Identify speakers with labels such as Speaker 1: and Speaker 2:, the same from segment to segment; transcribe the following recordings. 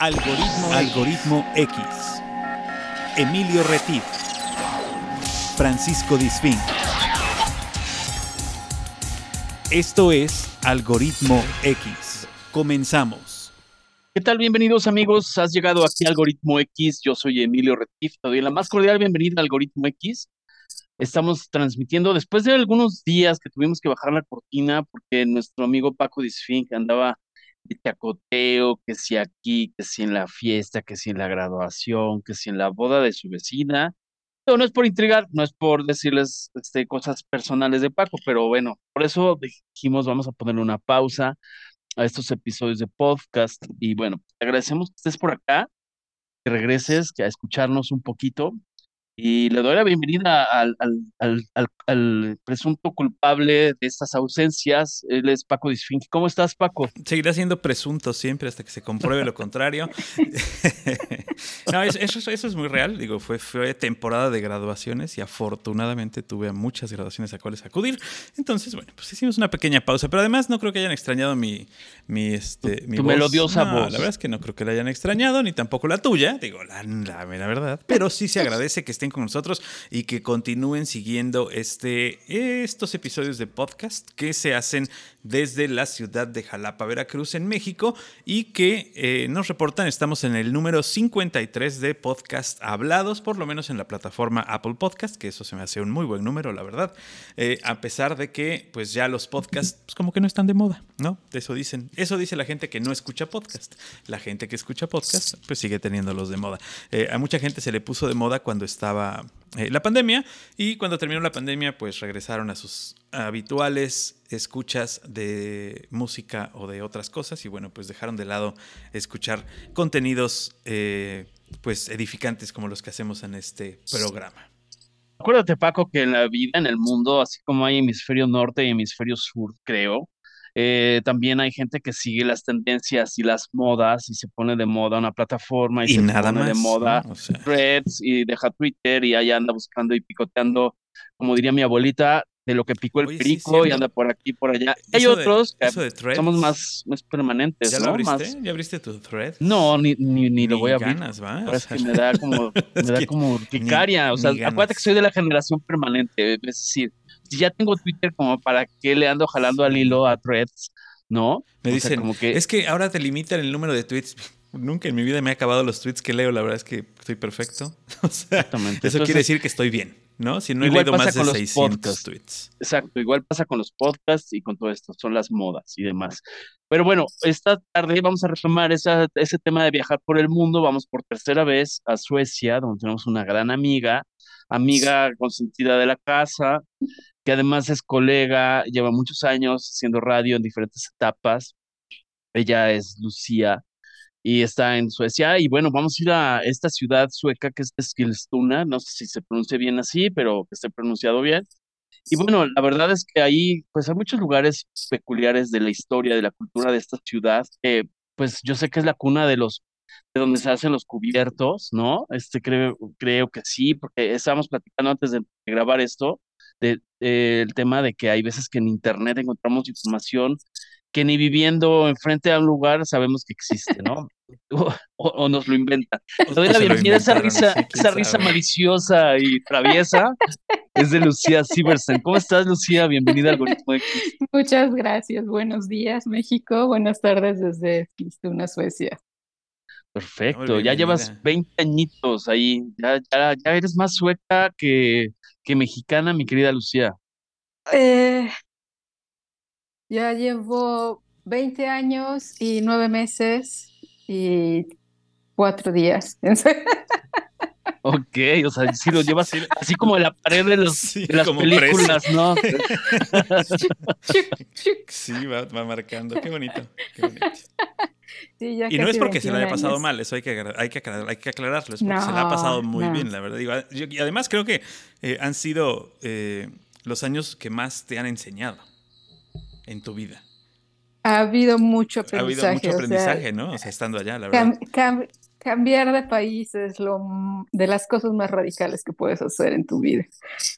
Speaker 1: Algoritmo, Algoritmo X. Emilio Retif. Francisco Disfín. Esto es Algoritmo X. Comenzamos.
Speaker 2: ¿Qué tal? Bienvenidos amigos. Has llegado aquí a Algoritmo X. Yo soy Emilio Retif. Te doy la más cordial bienvenida a Algoritmo X. Estamos transmitiendo después de algunos días que tuvimos que bajar la cortina porque nuestro amigo Paco Disfín que andaba chacoteo, que si aquí, que si en la fiesta, que si en la graduación, que si en la boda de su vecina. No, no es por intrigar, no es por decirles este, cosas personales de Paco, pero bueno, por eso dijimos vamos a ponerle una pausa a estos episodios de podcast y bueno, te agradecemos que estés por acá, que regreses, que a escucharnos un poquito y le doy la bienvenida al, al, presunto culpable de estas ausencias. Él es Paco Disfinque. ¿Cómo estás, Paco?
Speaker 3: Seguirá siendo presunto siempre hasta que se compruebe lo contrario. no, eso, eso, es muy real. Digo, fue, fue temporada de graduaciones y afortunadamente tuve muchas graduaciones a cuales acudir. Entonces, bueno, pues hicimos una pequeña pausa. Pero además no creo que hayan extrañado mi, mi, este, mi
Speaker 2: tu melodiosa voz.
Speaker 3: La verdad es que no creo que la hayan extrañado, ni tampoco la tuya. Digo, la, la, la verdad. Pero sí se agradece que estén con nosotros y que continúen siguiendo este, estos episodios de podcast que se hacen desde la ciudad de Jalapa, Veracruz, en México, y que eh, nos reportan, estamos en el número 53 de podcast hablados, por lo menos en la plataforma Apple Podcast, que eso se me hace un muy buen número, la verdad, eh, a pesar de que pues ya los podcasts pues, como que no están de moda, ¿no? Eso dicen, eso dice la gente que no escucha podcast. La gente que escucha podcast pues sigue teniéndolos de moda. Eh, a mucha gente se le puso de moda cuando estaba la pandemia y cuando terminó la pandemia pues regresaron a sus habituales escuchas de música o de otras cosas y bueno, pues dejaron de lado escuchar contenidos eh, pues edificantes como los que hacemos en este programa.
Speaker 2: Acuérdate Paco que en la vida, en el mundo, así como hay hemisferio norte y hemisferio sur, creo, eh, también hay gente que sigue las tendencias y las modas y se pone de moda una plataforma y, se
Speaker 3: nada
Speaker 2: pone
Speaker 3: más,
Speaker 2: de moda
Speaker 3: ¿no? o sea.
Speaker 2: threads y deja Twitter y ahí anda buscando y picoteando, como diría mi abuelita, de lo que picó el
Speaker 3: Oye, sí,
Speaker 2: perico
Speaker 3: cierto.
Speaker 2: y anda por aquí por allá. Hay
Speaker 3: Eso de-
Speaker 2: otros que somos más, más permanentes,
Speaker 3: ¿Ya lo
Speaker 2: ¿no?
Speaker 3: abriste?
Speaker 2: Más-
Speaker 3: ¿Ya abriste tu thread?
Speaker 2: no, ni, ni, ni lo
Speaker 3: Ni
Speaker 2: voy a abrir.
Speaker 3: ganas, ¿va?
Speaker 2: Pero es que me da como, me da como urticaria. O sea, acuérdate que soy de la generación permanente. Es decir, si ya tengo Twitter, como para qué le ando jalando al hilo a threads, ¿no?
Speaker 3: Me
Speaker 2: O sea,
Speaker 3: dicen,
Speaker 2: como que
Speaker 3: es que ahora te limitan el número de tweets. Nunca en mi vida me he acabado los tweets que leo, la verdad es que estoy perfecto. O sea,
Speaker 2: Exactamente.
Speaker 3: eso
Speaker 2: Entonces,
Speaker 3: quiere decir que estoy bien, ¿no? Si no he leído más de
Speaker 2: con los
Speaker 3: 600
Speaker 2: podcasts.
Speaker 3: tweets.
Speaker 2: Exacto, igual pasa con los podcasts y con todo esto, son las modas y demás. Pero bueno, esta tarde vamos a retomar esa, ese tema de viajar por el mundo. Vamos por tercera vez a Suecia, donde tenemos una gran amiga, amiga consentida de la casa, que además es colega, lleva muchos años haciendo radio en diferentes etapas. Ella es Lucía y está en Suecia. Y bueno, vamos a ir a esta ciudad sueca que es Eskilstuna, no sé si se pronuncia bien así, pero que esté pronunciado bien. Y bueno, la verdad es que ahí, pues hay muchos lugares peculiares de la historia, de la cultura de esta ciudad, pues yo sé que es la cuna de los, de donde se hacen los cubiertos, ¿no? Este creo, creo que sí, porque estábamos platicando antes de grabar esto, de, de- el tema de que hay veces que en internet encontramos información que ni viviendo enfrente a un lugar sabemos que existe, ¿no? O, nos lo inventan. Te doy
Speaker 3: O
Speaker 2: la bienvenida a esa risa,
Speaker 3: sí,
Speaker 2: esa risa maliciosa y traviesa. Es de Lucía Siversen. ¿Cómo estás, Lucía? Bienvenida al Algoritmo X.
Speaker 4: Muchas gracias. Buenos días, México. Buenas tardes desde Eskilstuna, Suecia.
Speaker 2: Perfecto.
Speaker 3: Muy
Speaker 2: Ya llevas
Speaker 3: bienvenida.
Speaker 2: 20 añitos ahí. Ya, ya, ya eres más sueca que, que mexicana, mi querida Lucía.
Speaker 4: Eh, ya llevo 20 años y 9 meses y 4 días.
Speaker 2: Ok, o sea, sí lo llevas así como en la pared de, los,
Speaker 3: Sí,
Speaker 2: de las películas, ¿no?
Speaker 3: Sí, va, va marcando. Qué bonito. qué bonito.
Speaker 4: Sí, ya
Speaker 3: Y no es porque se lo haya
Speaker 4: 21
Speaker 3: pasado
Speaker 4: años.
Speaker 3: mal, eso hay que, hay que, aclarar- hay que aclararlo, es porque se la ha
Speaker 4: No,
Speaker 3: pasado muy
Speaker 4: no.
Speaker 3: bien, la verdad. Digo, yo- y además creo que eh, han sido eh, los años que más te han enseñado en tu vida.
Speaker 4: Ha habido mucho
Speaker 3: Ha habido
Speaker 4: aprendizaje.
Speaker 3: mucho
Speaker 4: o sea,
Speaker 3: aprendizaje, ¿no? O sea, estando allá, la verdad.
Speaker 4: cam- cam- cambiar de país es lo de las cosas más radicales que puedes hacer en tu vida.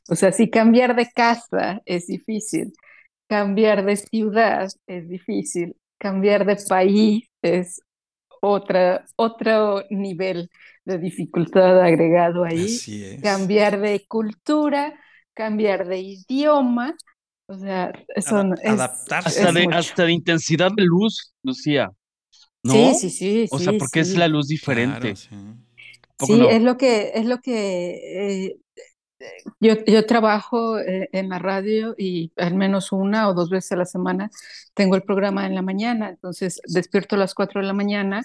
Speaker 4: O sea, si cambiar de casa es difícil, cambiar de ciudad es difícil, cambiar de país es otra, otro nivel de dificultad agregado ahí.
Speaker 3: Así es.
Speaker 4: Cambiar de cultura, cambiar de idioma, o sea, son... Es-
Speaker 3: adaptarse.
Speaker 4: es
Speaker 2: Hasta de, hasta de intensidad de luz, Lucía. ¿No?
Speaker 4: Sí, sí, sí,
Speaker 2: O sea,
Speaker 4: sí,
Speaker 2: porque es la luz
Speaker 3: Claro,
Speaker 2: diferente.
Speaker 3: sí.
Speaker 2: ¿Poco
Speaker 4: Sí,
Speaker 2: no?
Speaker 4: es lo que, es lo que eh, yo, yo trabajo eh, en la radio y al menos una o dos veces a la semana tengo el programa en la mañana, entonces despierto a las cuatro de la mañana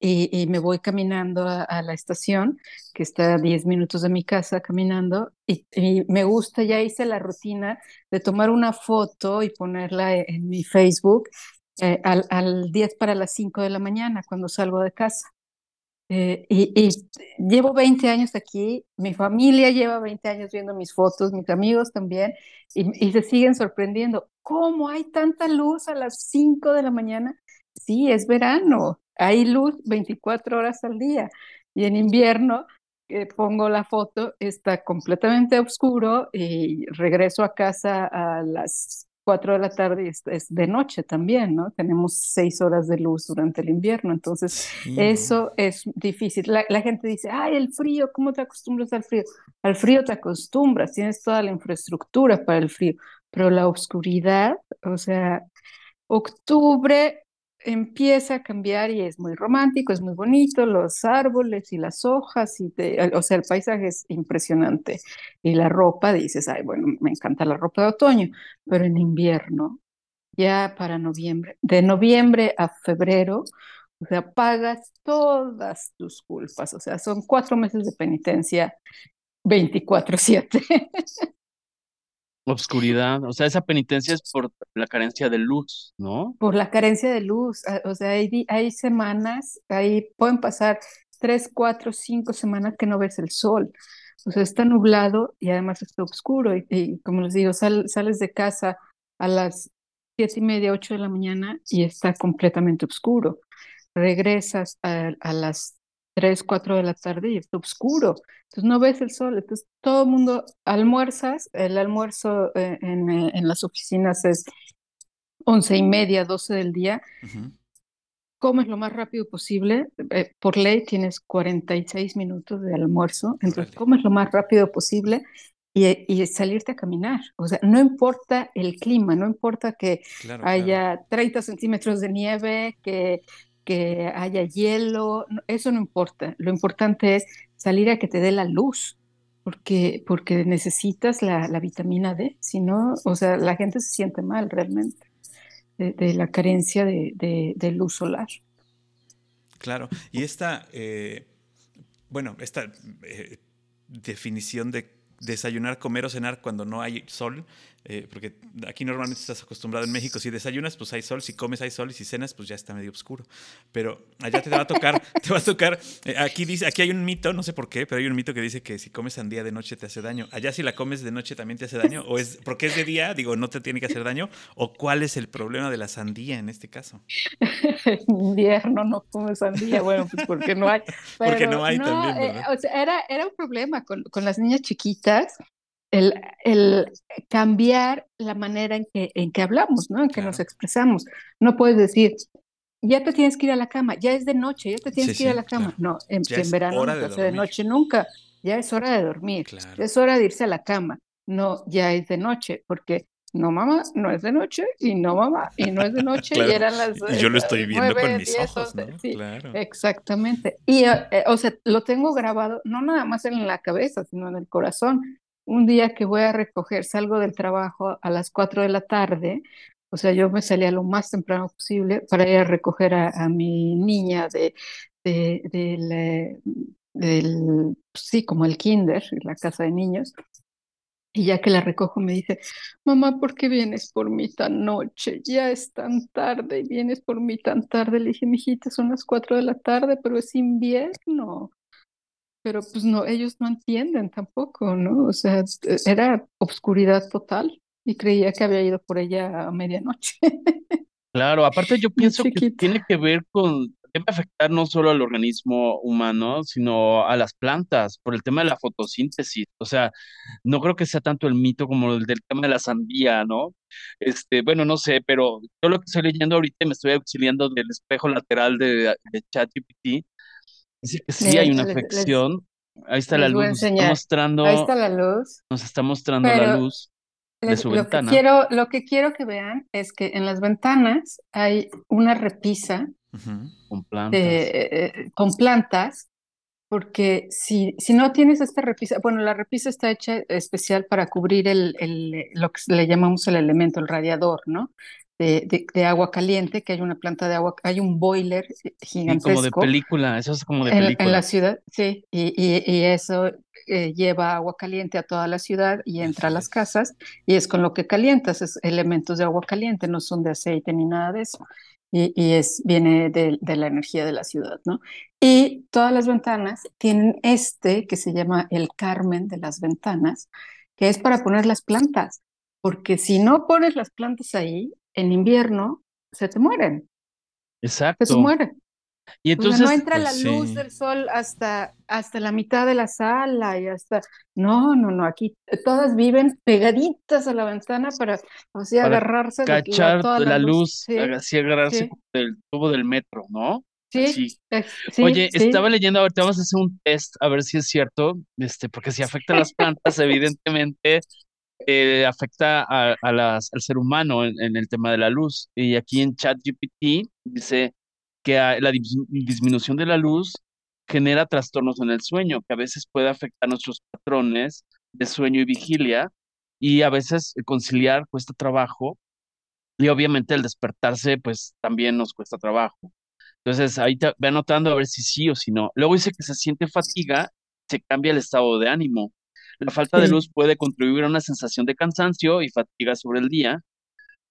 Speaker 4: y, me voy caminando a, la estación, que está a 10 minutos de mi casa caminando, y, me gusta, ya hice la rutina de tomar una foto y ponerla en, en mi Facebook eh, al, al 10 para las 5 de la mañana cuando salgo de casa. Eh, y, llevo 20 años aquí, mi familia lleva 20 años viendo mis fotos, mis amigos también, y, se siguen sorprendiendo. ¿Cómo hay tanta luz a las 5 de la mañana? Sí, es verano, hay luz 24 horas al día. Y en invierno, pongo la foto, está completamente oscuro y regreso a casa a las 4 de la tarde es, es de noche también, ¿no? Tenemos 6 horas de luz durante el invierno, entonces eso es difícil. La, la gente dice, ay, el frío, ¿cómo te acostumbras al frío? Al frío te acostumbras, tienes toda la infraestructura para el frío, pero la oscuridad, o sea, octubre empieza a cambiar y es muy romántico, es muy bonito, los árboles y las hojas, y te- o sea, el paisaje es impresionante. Y la ropa, dices, ay, bueno, me encanta la ropa de otoño, pero en invierno, ya para noviembre, de noviembre a febrero, o sea, pagas todas tus culpas, o sea, son cuatro meses de penitencia 24/7.
Speaker 2: Obscuridad. O sea, esa penitencia es por la carencia de luz, ¿no?
Speaker 4: por la carencia de luz. ah, O sea, hay, hay semanas, ahí pueden pasar tres, cuatro, cinco semanas que no ves el sol. O sea, está nublado y además está oscuro. Y, como les digo, sal- sales de casa a las siete y media, ocho de la mañana y está completamente oscuro. Regresas a, a las tres, cuatro de la tarde y está oscuro. Entonces no ves el sol. Entonces todo el mundo almuerzas. El almuerzo eh, en, eh, en las oficinas es once y media, doce del día,
Speaker 3: Ujú.
Speaker 4: comes lo más rápido posible. eh, por ley tienes 46 minutos de almuerzo, entonces
Speaker 3: Órale.
Speaker 4: comes lo más rápido posible y, y salirte a caminar. O sea, no importa el clima, no importa que
Speaker 3: Claro, claro.
Speaker 4: haya 30 centímetros de nieve, que, que haya hielo, eso no importa. Lo importante es salir a que te dé la luz. Porque, porque necesitas la, la vitamina D, si no, o sea, la gente se siente mal realmente de, la carencia de, de- de luz solar.
Speaker 3: Claro, y esta, eh, bueno, esta eh, definición de desayunar, comer o cenar cuando no hay sol, eh, porque aquí normalmente estás acostumbrado en México, si desayunas pues hay sol, si comes hay sol y si cenas pues ya está medio oscuro, pero allá te va a tocar, te va a tocar, eh, aquí dice, aquí hay un mito, no sé por qué, pero hay un mito que dice que si comes sandía de noche te hace daño, allá si la comes de noche también te hace daño, o es porque es de día, digo, no te tiene que hacer daño, o cuál es el problema de la sandía en este caso.
Speaker 4: Invierno no comes sandía, bueno, pues porque no hay.
Speaker 3: Porque
Speaker 4: Pero
Speaker 3: no hay también,
Speaker 4: eh, o sea, era, era un problema con, con las niñas chiquitas, el, el cambiar la manera en que, en que hablamos, ¿no? En que nos expresamos. No puedes decir, ya te tienes que ir a la cama, ya es de noche, ya te tienes
Speaker 3: Sí,
Speaker 4: que ir a la cama.
Speaker 3: claro.
Speaker 4: No, en, verano no
Speaker 3: de
Speaker 4: se hace de
Speaker 3: dormir.
Speaker 4: noche nunca, ya es hora de dormir,
Speaker 3: Claro.
Speaker 4: es hora de irse a la cama. No, ya es de noche, porque no mamá, no es de noche, y no mamá, y no es de noche,
Speaker 3: Claro.
Speaker 4: y eran las
Speaker 3: Y yo lo estoy viendo
Speaker 4: nueve,
Speaker 3: con mis
Speaker 4: diez,
Speaker 3: ojos, ¿no?
Speaker 4: once, sí,
Speaker 3: Claro.
Speaker 4: Exactamente. Y, eh, eh, o sea, lo tengo grabado, no nada más en la cabeza, sino en el corazón. Un día que voy a recoger, salgo del trabajo a las 4 de la tarde, o sea, yo me salía lo más temprano posible para ir a recoger a, a mi niña de, de, del, sí, como el kinder, la casa de niños. Y ya que la recojo me dice, mamá, ¿por qué vienes por mí tan noche? Ya es tan tarde y vienes por mí tan tarde. Le dije, mijita, son las cuatro de la tarde, pero es invierno. Pero pues no, ellos no entienden tampoco, ¿no? O sea, era obscuridad total y creía que había ido por ella a medianoche.
Speaker 2: Claro, aparte yo pienso que tiene que ver con debe afectar no solo al organismo humano, sino a las plantas, por el tema de la fotosíntesis. O sea, no creo que sea tanto el mito como el del tema de la sandía, ¿no? Este, bueno, no sé, pero yo lo que estoy leyendo ahorita me estoy auxiliando del espejo lateral de, de ChatGPT, dice que sí hay una afección. Ahí está la luz, nos está mostrando.
Speaker 4: Ahí está la luz.
Speaker 2: Nos está mostrando la luz de su
Speaker 4: lo
Speaker 2: ventana.
Speaker 4: Que quiero, lo que quiero que vean es que en las ventanas hay una repisa
Speaker 2: con plantas.
Speaker 4: eh, con plantas, porque si, si no tienes esta repisa, bueno, la repisa está hecha especial para cubrir el, el, lo que le llamamos el elemento, el radiador, ¿no? De, de, de, agua caliente, que hay una planta de agua, hay un boiler gigantesco.
Speaker 2: como de película, eso es como de
Speaker 4: en,
Speaker 2: película.
Speaker 4: En la ciudad, sí, y, y, y eso eh, lleva agua caliente a toda la ciudad y entra a las casas, y es con lo que calientas, es elementos de agua caliente, no son de aceite ni nada de eso. Y, y, es, viene de, de, la energía de la ciudad, ¿no? Y todas las ventanas tienen este que se llama el Carmen de las ventanas, que es para poner las plantas, porque si no pones las plantas ahí, en invierno se te mueren.
Speaker 2: Exacto.
Speaker 4: Se mueren.
Speaker 2: Y entonces
Speaker 4: o sea, no entra
Speaker 3: pues,
Speaker 4: la luz
Speaker 3: sí.
Speaker 4: del sol hasta, hasta la mitad de la sala y hasta no, no, no, aquí todas viven pegaditas a la ventana para así
Speaker 2: para
Speaker 4: agarrarse
Speaker 2: cachar
Speaker 4: de toda
Speaker 2: la,
Speaker 4: la
Speaker 2: luz,
Speaker 4: Sí,
Speaker 2: así agarrarse
Speaker 4: sí.
Speaker 2: del tubo del metro, ¿no?
Speaker 4: sí,
Speaker 2: Oye, estaba leyendo, ahorita vamos a hacer un test a ver si es cierto, este, porque si afecta a las plantas, evidentemente eh, afecta a, a las, al ser humano en, en el tema de la luz. Y aquí en ChatGPT dice que la dis- disminución de la luz genera trastornos en el sueño, que a veces puede afectar nuestros patrones de sueño y vigilia, y a veces conciliar cuesta trabajo, y obviamente el despertarse, pues también nos cuesta trabajo. Entonces ahí te ve anotando a ver si sí o si no. Luego dice que se siente fatiga, se cambia el estado de ánimo. La falta de luz puede contribuir a una sensación de cansancio y fatiga sobre el día,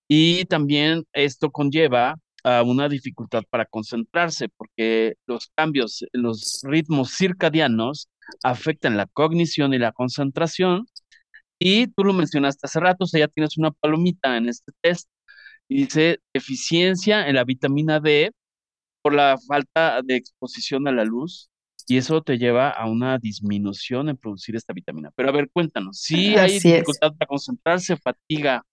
Speaker 2: y también esto conlleva a una dificultad para concentrarse, porque los cambios los ritmos circadianos afectan la cognición y la concentración. Y tú lo mencionaste hace rato, o sea, ya tienes una palomita en este test y dice deficiencia en la vitamina D por la falta de exposición a la luz y eso te lleva a una disminución en producir esta vitamina. Pero a ver, cuéntanos, si hay
Speaker 4: Así es.
Speaker 2: dificultad para concentrarse, fatiga,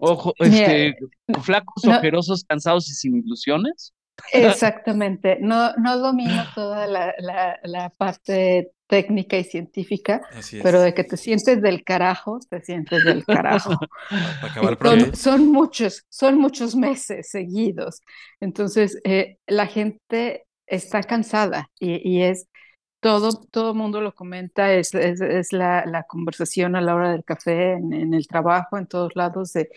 Speaker 2: ojo,
Speaker 4: Mira,
Speaker 2: este, flacos,
Speaker 4: no-
Speaker 2: ojerosos, cansados y sin ilusiones.
Speaker 4: Exactamente, no, no domino toda la, la, la parte técnica y científica, pero de que te sientes del carajo, te sientes del carajo.
Speaker 3: Acabar
Speaker 4: Son, muchos, son muchos meses seguidos. Entonces, eh, la gente está cansada y, y es todo, todo mundo lo comenta, es, es, la, la conversación a la hora del café, en, el trabajo, en todos lados, de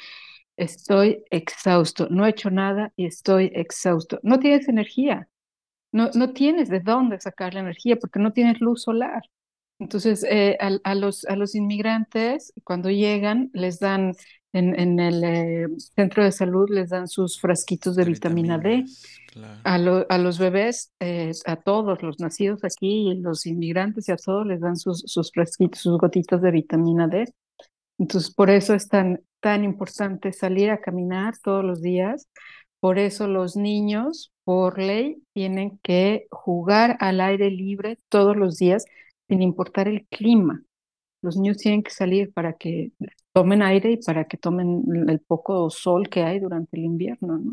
Speaker 4: estoy exhausto, no he hecho nada y estoy exhausto. No tienes energía, no, no tienes de dónde sacar la energía porque no tienes luz solar. Entonces, eh, a los, a los inmigrantes, cuando llegan, les dan en, en el eh, centro de salud, les dan sus frasquitos de,
Speaker 3: De
Speaker 4: vitamina D.
Speaker 3: claro.
Speaker 4: A, lo- a los bebés, eh, a todos los nacidos aquí, los inmigrantes y a todos les dan sus, sus frasquitos, sus gotitas de vitamina D. Entonces, por eso es tan, tan importante salir a caminar todos los días. Por eso los niños, por ley, tienen que jugar al aire libre todos los días, sin importar el clima. Los niños tienen que salir para que tomen aire y para que tomen el poco sol que hay durante el invierno, ¿no?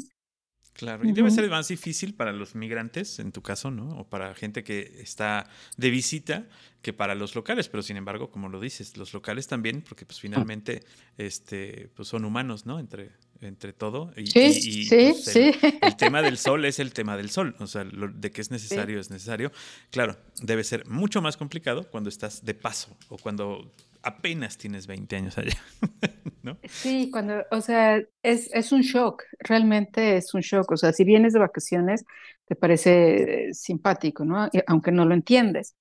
Speaker 3: Claro, y debe ser más difícil para los migrantes, en tu caso, ¿no? O para gente que está de visita que para los locales, pero sin embargo, como lo dices, los locales también, porque pues finalmente este, pues son humanos, ¿no? Entre, entre todo. Y,
Speaker 4: Sí,
Speaker 3: y- y,
Speaker 4: sí,
Speaker 3: pues, el,
Speaker 4: sí.
Speaker 3: el tema del sol es el tema del sol, o sea, lo de que es necesario es necesario. Claro, debe ser mucho más complicado cuando estás de paso o cuando apenas tienes 20 años allá, ¿no?
Speaker 4: Sí, cuando, o sea, es, es un shock, realmente es un shock. O sea, si vienes de vacaciones, te parece eh, simpático, ¿no? Aunque no lo entiendes.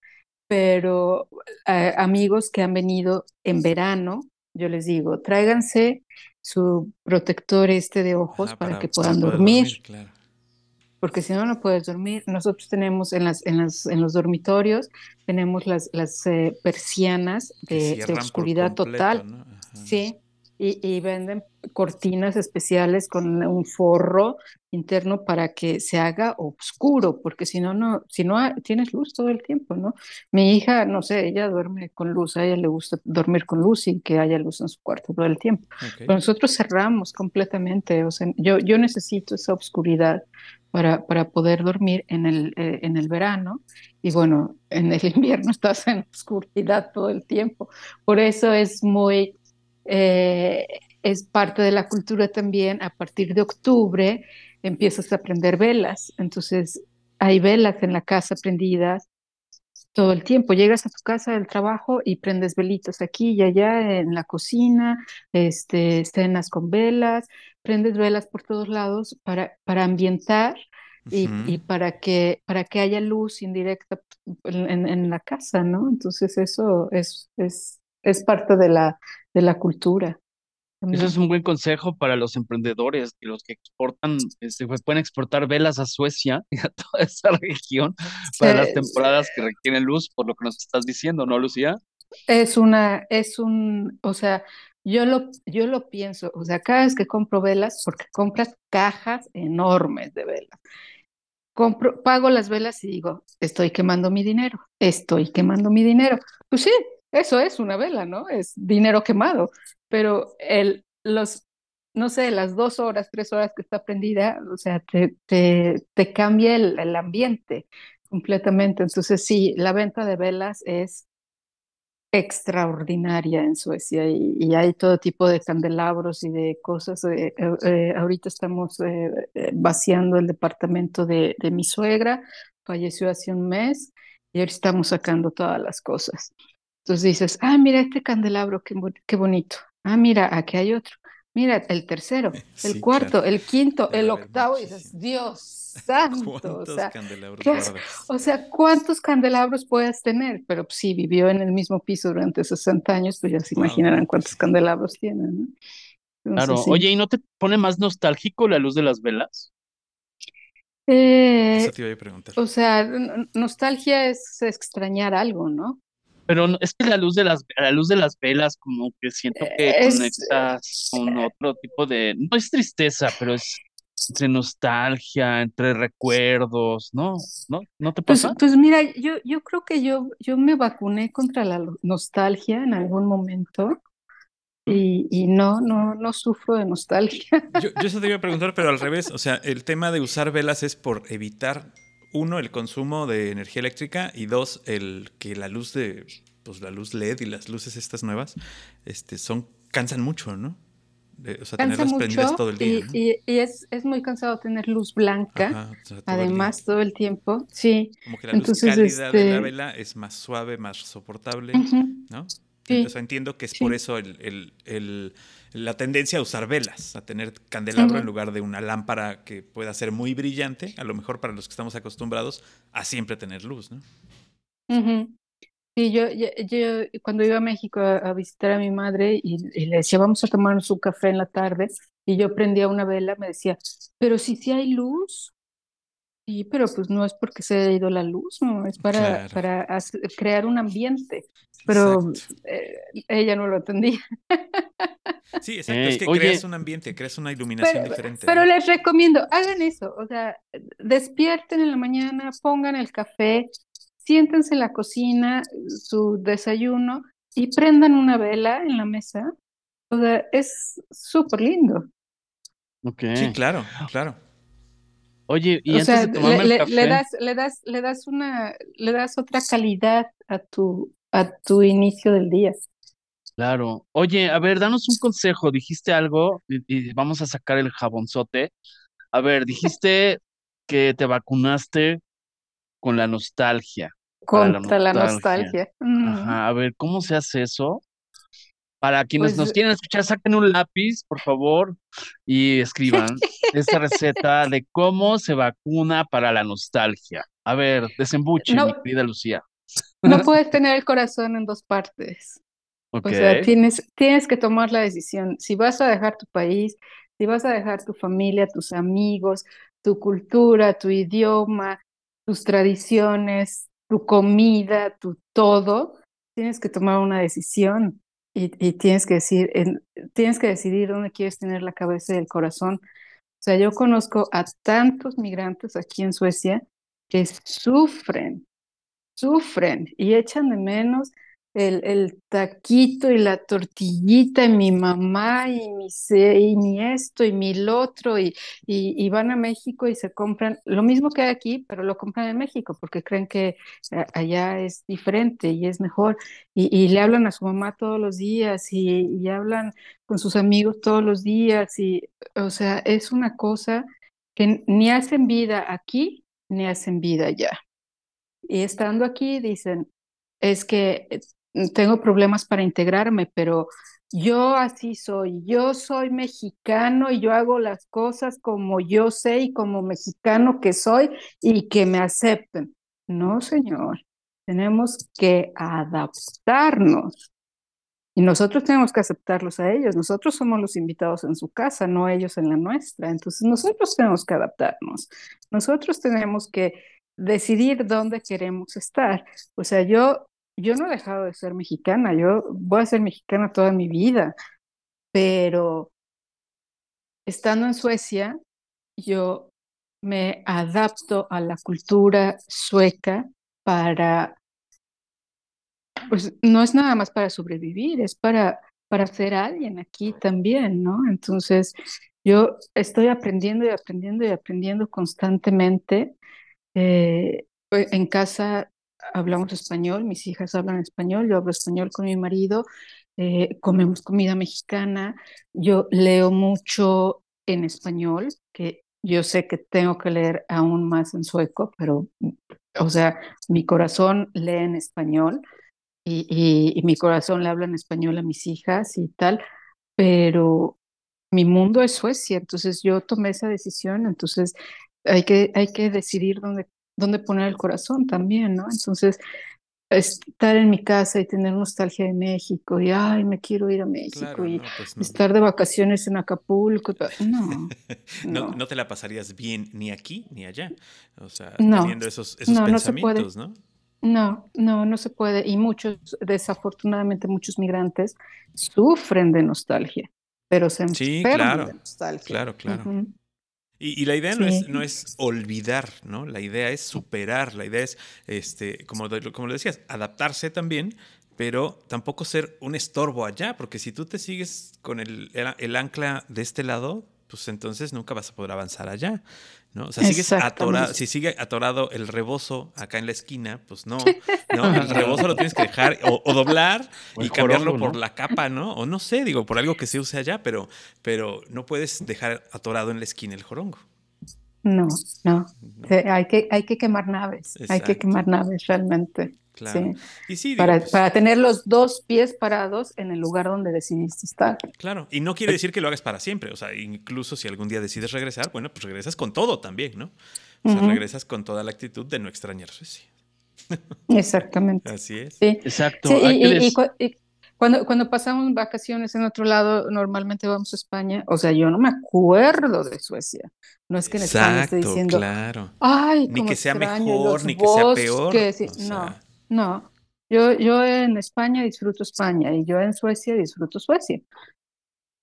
Speaker 4: Pero eh, amigos que han venido en verano, yo les digo, tráiganse su protector este de ojos
Speaker 3: Ajá,
Speaker 4: para, que puedan
Speaker 3: poder
Speaker 4: dormir,
Speaker 3: claro.
Speaker 4: Porque si no, no puedes dormir. Nosotros tenemos en las, en las, en los dormitorios, tenemos las, las eh, persianas de, de oscuridad
Speaker 3: completo,
Speaker 4: total.
Speaker 3: ¿no?
Speaker 4: Sí, y, venden cortinas especiales con un forro interno para que se haga oscuro, porque si no, no, si no tienes luz todo el tiempo, ¿no? Mi hija, no sé, ella duerme con luz, a ella le gusta dormir con luz y que haya luz en su cuarto todo el tiempo. Pero nosotros cerramos completamente, o sea, yo, yo necesito esa oscuridad para, para poder dormir en el, eh, en el verano. Y bueno, en el invierno estás en oscuridad todo el tiempo. Por eso es muy eh, es parte de la cultura también. A partir de octubre empiezas a prender velas. Entonces, hay velas en la casa prendidas todo el tiempo. Llegas a tu casa del trabajo y prendes velitos aquí y allá en la cocina, este, cenas con velas, prendes velas por todos lados para, para ambientar y, y, para, que, para que haya luz indirecta en, en, la casa, ¿no? Entonces eso es, es, es parte de la, de la cultura.
Speaker 2: Eso es un buen consejo para los emprendedores y los que exportan, este, pues, pueden exportar velas a Suecia y a toda esa región para las temporadas que requieren luz, por lo que nos estás diciendo, ¿no, Lucía?
Speaker 4: Es una, es un, o sea, yo lo, yo lo pienso, o sea, cada vez que compro velas, porque compras cajas enormes de velas, compro, pago las velas y digo, estoy quemando mi dinero, estoy quemando mi dinero. Pues sí, eso es una vela, ¿no? Es dinero quemado, pero el, los, no sé, las dos horas, tres horas que está prendida, o sea, te, te, te cambia el, el, ambiente completamente. Entonces, sí, la venta de velas es extraordinaria en Suecia y, hay todo tipo de candelabros y de cosas. Eh, eh, ahorita estamos eh, vaciando el departamento de, de mi suegra, falleció hace un mes y ahora estamos sacando todas las cosas. Entonces dices, ah, mira este candelabro, qué, qué bonito. Ah, mira, aquí hay otro. Mira, el tercero, el cuarto, el quinto, el octavo, y dices, Dios santo. O sea, o sea, ¿cuántos candelabros puedes tener? Pero pues, sí, vivió en el mismo piso durante 60 años, pues ya se imaginarán cuántos candelabros tienen,
Speaker 2: ¿no? claro, oye, ¿y no te pone más nostálgico la luz de las velas?
Speaker 4: Eh, Eso te iba a preguntar. O sea, nostalgia es extrañar algo, ¿no?
Speaker 2: Pero es que la luz de las, la luz de las velas, como que siento que conectas con otro tipo de, no es tristeza, pero es entre nostalgia, entre recuerdos, ¿no? ¿No? ¿No te
Speaker 4: pues,
Speaker 2: pasa?
Speaker 4: Pues, mira, yo, yo creo que yo, yo me vacuné contra la nostalgia en algún momento. Y, y, no, no, no sufro de nostalgia.
Speaker 3: Yo, yo eso te iba a preguntar, pero al revés, o sea, el tema de usar velas es por evitar uno, el consumo de energía eléctrica y dos, el que la luz de, pues la luz LED y las luces estas nuevas, este, son, cansan mucho, ¿no?
Speaker 4: o sea, tenerlas prendidas todo el día. Y, y, es, es, muy cansado tener luz blanca, además, todo el tiempo, sí.
Speaker 3: Como que la luz cálida de la este vela es más suave, más soportable, ¿no? Sí. entiendo que es por eso el, el, la tendencia a usar velas, a tener candelabro en lugar de una lámpara que pueda ser muy brillante, a lo mejor para los que estamos acostumbrados a siempre tener luz, ¿no?
Speaker 4: Sí, yo, yo, cuando iba a México a, visitar a mi madre y, le decía, vamos a tomarnos un café en la tarde, y yo prendía una vela, me decía, pero si sí hay luz. Sí, pero pues no es porque se haya ido la luz, no, es para, para crear un ambiente. Pero eh, ella no lo entendía.
Speaker 3: Sí, exacto. es que creas un ambiente, creas una iluminación diferente.
Speaker 4: Pero les recomiendo, hagan eso. O sea, despierten en la mañana, pongan el café, siéntense en la cocina, su desayuno y prendan una vela en la mesa. O sea, es súper lindo.
Speaker 3: Okay. Sí, claro, claro.
Speaker 2: Oye, y antes de tomarme
Speaker 4: le,
Speaker 2: el café...
Speaker 4: le, das, le das, le das una, le das otra calidad a tu, a tu inicio del día.
Speaker 2: Claro. Oye, a ver, danos un consejo. Dijiste algo y, vamos a sacar el jabonzote. A ver, dijiste que te vacunaste con la nostalgia.
Speaker 4: Contra la nostalgia. Mm.
Speaker 2: Ajá, a ver, ¿cómo se hace eso? Para quienes nos pues, quieren escuchar, saquen un lápiz, por favor, y escriban esta receta de cómo se vacuna para la nostalgia. A ver, desembuche, mi querida Lucía.
Speaker 4: No puedes tener el corazón en dos partes. O sea, tienes, tienes que tomar la decisión. Si vas a dejar tu país, si vas a dejar tu familia, tus amigos, tu cultura, tu idioma, tus tradiciones, tu comida, tu todo, tienes que tomar una decisión. Y, y tienes que decir, en- tienes que decidir dónde quieres tener la cabeza y el corazón. O sea, yo conozco a tantos migrantes aquí en Suecia que sufren sufren y echan de menos el, el taquito y la tortillita y mi mamá y mi, y mi esto y mi lo otro y, y, van a México y se compran lo mismo que hay aquí, pero lo compran en México porque creen que eh, allá es diferente y es mejor y, y le hablan a su mamá todos los días y, hablan con sus amigos todos los días y o sea, es una cosa que ni hacen vida aquí ni hacen vida allá. Y estando aquí dicen, es que tengo problemas para integrarme, pero yo así soy, yo soy mexicano y yo hago las cosas como yo sé y como mexicano que soy y que me acepten. No, señor, tenemos que adaptarnos. Y nosotros tenemos que aceptarlos a ellos. Nosotros somos los invitados en su casa, no ellos en la nuestra. Entonces nosotros tenemos que adaptarnos. Nosotros tenemos que decidir dónde queremos estar. O sea, yo, yo no he dejado de ser mexicana. Yo voy a ser mexicana toda mi vida. Pero estando en Suecia, yo me adapto a la cultura sueca para pues no es nada más para sobrevivir, es para, para ser alguien aquí también, ¿no? Entonces, yo estoy aprendiendo y aprendiendo y aprendiendo constantemente. Eh, en casa hablamos español, mis hijas hablan español, yo hablo español con mi marido, eh, comemos comida mexicana, yo leo mucho en español, que yo sé que tengo que leer aún más en sueco, pero, o sea, mi corazón lee en español y mi corazón le habla en español a mis hijas y tal, pero mi mundo es Suecia, entonces yo tomé esa decisión, entonces hay que, hay que decidir dónde, dónde poner el corazón también, ¿no? Entonces, estar en mi casa y tener nostalgia de México y, ay, me quiero ir a México
Speaker 3: Claro,
Speaker 4: y
Speaker 3: no, pues no.
Speaker 4: estar de vacaciones en Acapulco, no,
Speaker 3: No,
Speaker 4: no.
Speaker 3: te la pasarías bien ni aquí ni allá. O sea,
Speaker 4: No,
Speaker 3: teniendo esos, esos
Speaker 4: se puede.
Speaker 3: pensamientos, ¿no?
Speaker 4: No, no, no se puede. Y muchos, desafortunadamente, muchos migrantes sufren de nostalgia, pero se
Speaker 3: Sí,
Speaker 4: enferman
Speaker 3: claro,
Speaker 4: de nostalgia.
Speaker 3: claro, claro. Y, y la idea no, es,
Speaker 4: Sí.
Speaker 3: no es olvidar, ¿no? La idea es superar, la idea es, este, como, como lo decías, adaptarse también, pero tampoco ser un estorbo allá, porque si tú te sigues con el, el, el ancla de este lado, pues entonces nunca vas a poder avanzar allá, ¿no? O sea, sigues atorado, si sigue atorado el rebozo acá en la esquina, pues no, ¿no? El rebozo lo tienes que dejar o, o doblar
Speaker 2: O
Speaker 3: y cambiarlo por la capa, ¿no? O no sé, digo, por algo que se use allá, pero, pero no puedes dejar atorado en la esquina el jorongo.
Speaker 4: No, no.
Speaker 3: ¿no?
Speaker 4: Sí, hay que, hay que quemar naves, hay que quemar naves realmente.
Speaker 3: Claro.
Speaker 4: Sí.
Speaker 3: Y sí, digo,
Speaker 4: Para,
Speaker 3: pues,
Speaker 4: para tener los dos pies parados en el lugar donde decidiste estar.
Speaker 3: claro. Y no quiere decir que lo hagas para siempre. O sea, incluso si algún día decides regresar, bueno, pues regresas con todo también, ¿no? O sea, regresas con toda la actitud de no extrañar Suecia.
Speaker 4: Exactamente.
Speaker 3: Así es.
Speaker 4: Sí.
Speaker 2: Exacto.
Speaker 4: Sí, y,
Speaker 2: que
Speaker 4: y- y
Speaker 2: des-
Speaker 4: cu- y cuando, cuando pasamos vacaciones en otro lado, normalmente vamos a España. O sea, yo no me acuerdo de Suecia. No es que en España esté
Speaker 3: Exacto,
Speaker 4: diciendo,
Speaker 3: claro.
Speaker 4: ay,
Speaker 3: Ni que sea mejor, ni que sea peor.
Speaker 4: bosques", y-
Speaker 3: o sea,
Speaker 4: No, no. Yo, yo en España disfruto España y yo en Suecia disfruto Suecia.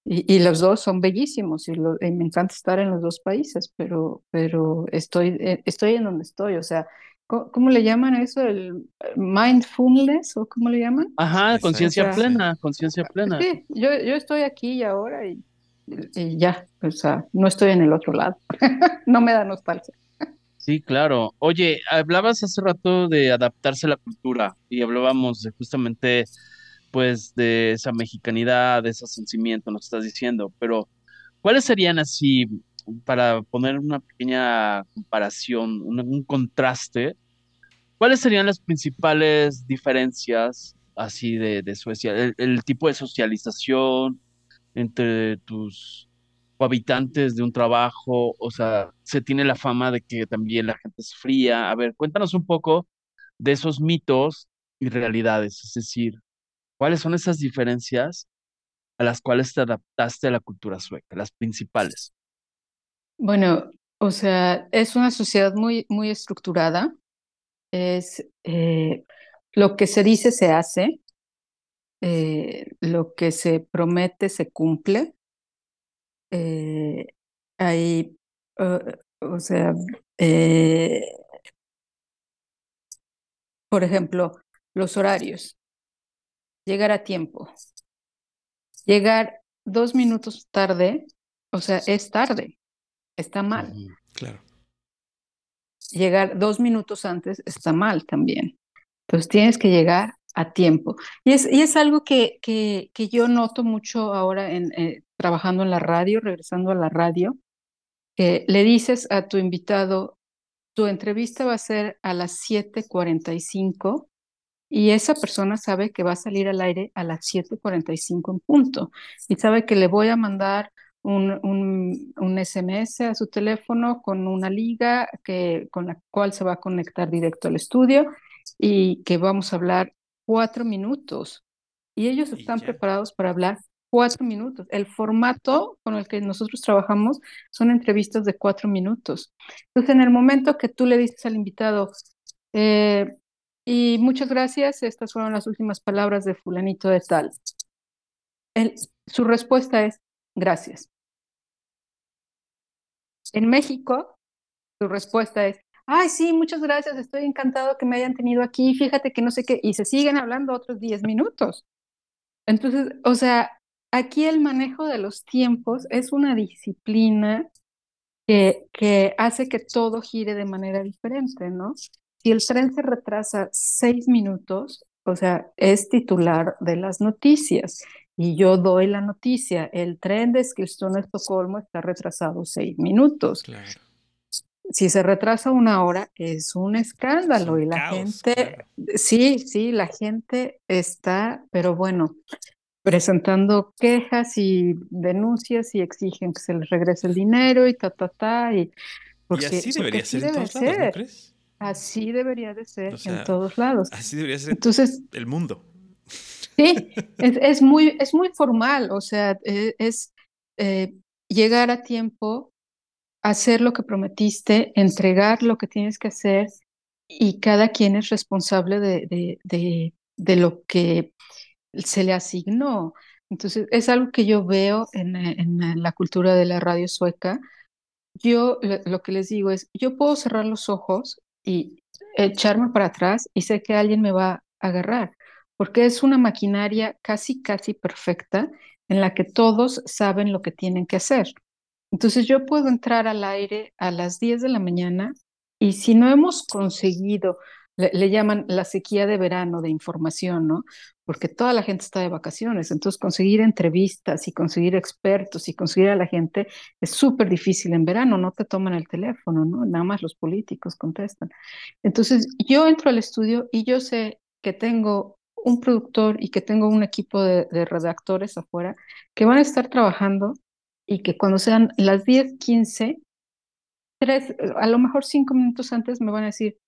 Speaker 4: Y, y los dos son bellísimos y, lo- y me encanta estar en los dos países, pero, pero estoy, eh, estoy en donde estoy. O sea, ¿cómo, cómo le llaman eso? ¿El mindfulness o cómo le llaman?
Speaker 2: Ajá, conciencia plena, conciencia plena.
Speaker 4: Sí, yo, yo estoy aquí y ahora y, y ya, o sea, no estoy en el otro lado. No me da nostalgia.
Speaker 2: Sí, claro. Oye, hablabas hace rato de adaptarse a la cultura y hablábamos justamente, pues, de esa mexicanidad, de ese sentimiento, nos estás diciendo, pero ¿cuáles serían así, para poner una pequeña comparación, un, contraste, cuáles serían las principales diferencias así de, de Suecia? El tipo de socialización entre tus habitantes de un trabajo, o sea, se tiene la fama de que también la gente es fría. A ver, cuéntanos un poco de esos mitos y realidades, es decir, ¿cuáles son esas diferencias a las cuales te adaptaste a la cultura sueca, las principales?
Speaker 4: Bueno, o sea, es una sociedad muy, muy estructurada. Es eh, lo que se dice se hace. eh, lo que se promete se cumple. Eh, hay, o sea, por ejemplo, los horarios, llegar a tiempo, llegar dos minutos tarde, o sea, es tarde, está mal.
Speaker 3: Claro.
Speaker 4: Llegar dos minutos antes está mal también. Entonces tienes que llegar a tiempo. Y es, y es algo que, que, que yo noto mucho ahora en, eh, trabajando en la radio, regresando a la radio, que le dices a tu invitado, tu entrevista va a ser a las 7.45 y esa persona sabe que va a salir al aire a las 7.45 en punto y sabe que le voy a mandar un, un, un, SMS a su teléfono con una liga que, con la cual se va a conectar directo al estudio y que vamos a hablar cuatro minutos. Y ellos están preparados para hablar cuatro minutos. El formato con el que nosotros trabajamos son entrevistas de cuatro minutos. Entonces, en el momento que tú le dices al invitado, eh, y muchas gracias, estas fueron las últimas palabras de fulanito de tal, su respuesta es gracias. En México, su respuesta es, ay, sí, muchas gracias, estoy encantado que me hayan tenido aquí, fíjate que no sé qué, y se siguen hablando otros 10 minutos. Entonces, o sea, aquí el manejo de los tiempos es una disciplina que, que hace que todo gire de manera diferente, ¿no? Si el tren se retrasa seis minutos, o sea, es titular de las noticias y yo doy la noticia, el tren de Eskilstuna a Estocolmo está retrasado seis minutos. Claro. Si se retrasa una hora, es un escándalo y la gente, sí, sí, la gente está, pero bueno, presentando quejas y denuncias y exigen que se les regrese el dinero y ta, ta, ta. Y,
Speaker 3: porque, así debería ser en todos lados, ¿no crees?
Speaker 4: Así debería de ser en todos lados.
Speaker 3: Así debería ser Entonces, el mundo.
Speaker 4: Sí, es, muy, es muy formal, o sea, e, es, eh, llegar a tiempo, hacer lo que prometiste, entregar lo que tienes que hacer y cada quien es responsable de, de, de, lo que se le asignó. Entonces, es algo que yo veo en, en, la cultura de la radio sueca. Yo lo que les digo es, yo puedo cerrar los ojos y echarme para atrás y sé que alguien me va a agarrar porque es una maquinaria casi, casi perfecta en la que todos saben lo que tienen que hacer. Entonces yo puedo entrar al aire a las 10 de la mañana y si no hemos conseguido, le, llaman la sequía de verano de información, ¿no? Porque toda la gente está de vacaciones, entonces conseguir entrevistas y conseguir expertos y conseguir a la gente es súper difícil en verano, no te toman el teléfono, ¿no? Nada más los políticos contestan. Entonces yo entro al estudio y yo sé que tengo un productor y que tengo un equipo de, redactores afuera que van a estar trabajando y que cuando sean las 10, 15, tres, a lo mejor cinco minutos antes me van a decir,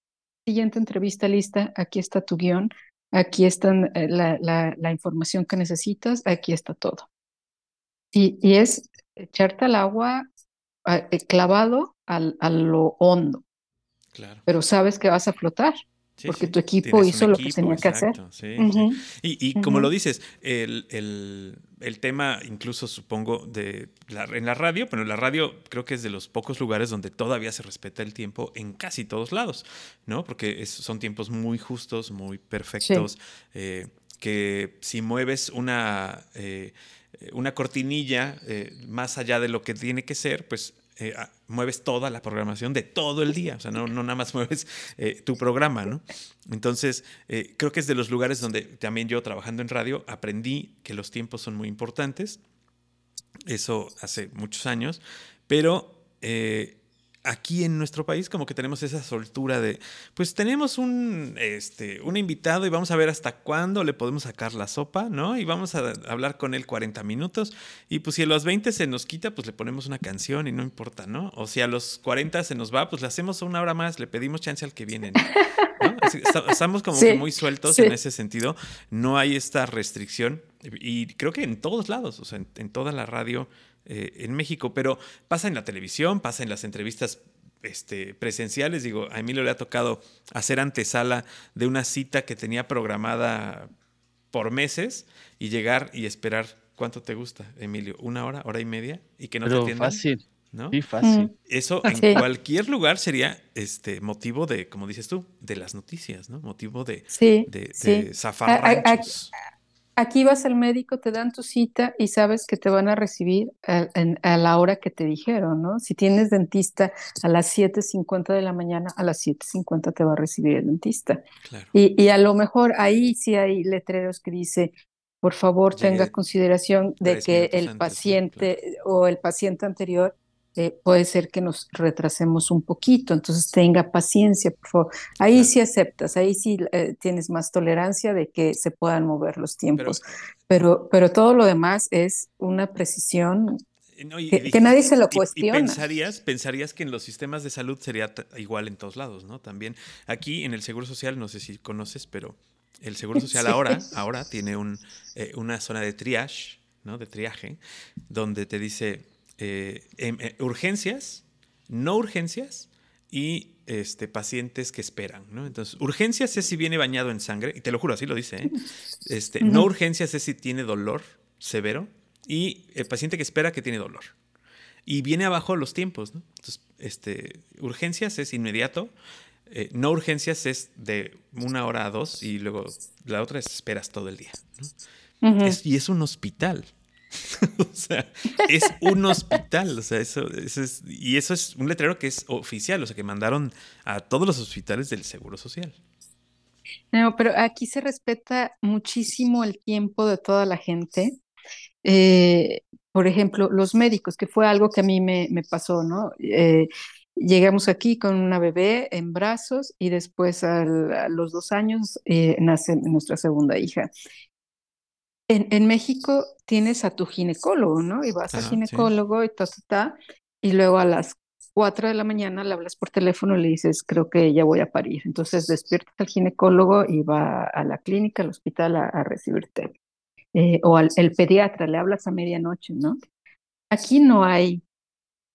Speaker 4: siguiente entrevista lista, aquí está tu guion, aquí está eh, la, la, información que necesitas, aquí está todo. Y, y es echarte al agua eh, clavado al, a lo hondo. Claro. Pero sabes que vas a flotar porque tu equipo hizo lo que tenía que hacer.
Speaker 3: Y, como lo dices, el, el, tema, incluso supongo, de en la radio, pero la radio creo que es de los pocos lugares donde todavía se respeta el tiempo en casi todos lados, ¿no? Porque son tiempos muy justos, muy perfectos, eh, que si mueves una, eh, una cortinilla eh, más allá de lo que tiene que ser, pues eh, mueves toda la programación de todo el día, o sea, no, no nada más mueves eh, tu programa, ¿no? Entonces, eh, creo que es de los lugares donde también yo trabajando en radio aprendí que los tiempos son muy importantes, eso hace muchos años, pero aquí en nuestro país como que tenemos esa soltura de, pues tenemos un, este, un invitado y vamos a ver hasta cuándo le podemos sacar la sopa, ¿no? Y vamos a hablar con él 40 minutos y pues si a los 20 se nos quita, pues le ponemos una canción y no importa, ¿no? O si a los 40 se nos va, pues le hacemos una hora más, le pedimos chance al que viene. ¿no? Estamos como que muy sueltos en ese sentido, no hay esta restricción y creo que en todos lados, o sea, en toda la radio eh, en México, pero pasa en la televisión, pasa en las entrevistas este, presenciales. Digo, a Emilio le ha tocado hacer antesala de una cita que tenía programada por meses y llegar y esperar. ¿Cuánto te gusta, Emilio? ¿Una hora, hora y media? Y que no te
Speaker 2: Pero
Speaker 3: atiendan.
Speaker 2: fácil,
Speaker 3: ¿no?
Speaker 2: sí, fácil.
Speaker 3: Eso
Speaker 4: Ah,
Speaker 3: en
Speaker 4: sí.
Speaker 3: cualquier lugar sería este motivo de, como dices tú, de las noticias, ¿no? Motivo de,
Speaker 4: Sí,
Speaker 3: de,
Speaker 4: sí.
Speaker 3: de
Speaker 4: A- a-
Speaker 3: zafarranchos.
Speaker 4: Aquí vas al médico, te dan tu cita y sabes que te van a recibir a, en- a la hora que te dijeron, ¿no? Si tienes dentista a las 7.50 de la mañana, a las 7.50 te va a recibir el dentista.
Speaker 3: Claro.
Speaker 4: Y, y a lo mejor ahí sí hay letreros que dice, por favor, tenga consideración de que el paciente o el paciente anterior eh, puede ser que nos retrasemos un poquito, entonces tenga paciencia, por favor. Ahí
Speaker 3: Claro.
Speaker 4: sí aceptas, ahí sí eh, tienes más tolerancia de que se puedan mover los tiempos, pero, pero todo lo demás es una precisión
Speaker 3: eh, no, y-
Speaker 4: que,
Speaker 3: y-
Speaker 4: que nadie se lo
Speaker 3: y- Y,
Speaker 4: cuestiona.
Speaker 3: pensarías, pensarías que en los sistemas de salud sería igual en todos lados, ¿no? También aquí en el Seguro Social, no sé si conoces, pero el Seguro Social
Speaker 4: Sí.
Speaker 3: ahora, ahora tiene un, eh, una zona de triage, ¿no? De triaje, donde te dice eh, em- eh, urgencias, no urgencias y este, pacientes que esperan, ¿no? Entonces, urgencias es si viene bañado en sangre, y te lo juro, así lo dice, ¿eh? Este, No urgencias es si tiene dolor severo y el paciente que espera que tiene dolor. Y viene abajo los tiempos, ¿no? Entonces, este, urgencias es inmediato, eh, no urgencias es de una hora a dos y luego la otra es esperas todo el día. ¿no?
Speaker 4: Ujú.
Speaker 3: Es- y es un hospital. o sea, es un hospital. O sea, eso, es, y eso es un letrero que es oficial, o sea, que mandaron a todos los hospitales del Seguro Social.
Speaker 4: No, pero aquí se respeta muchísimo el tiempo de toda la gente. Eh, por ejemplo, los médicos, que fue algo que a mí me, pasó, ¿no? Eh, llegamos aquí con una bebé en brazos y después a los dos años eh, nace nuestra segunda hija. En, en México tienes a tu ginecólogo, ¿no? Y vas al
Speaker 3: sí.
Speaker 4: ginecólogo y ta, ta, ta, y luego a las 4 de la mañana le hablas por teléfono y le dices, creo que ya voy a parir. Entonces despiertas al ginecólogo y va a la clínica, al hospital a, a recibirte. Eh, o al el pediatra, le hablas a medianoche, ¿no? Aquí no hay,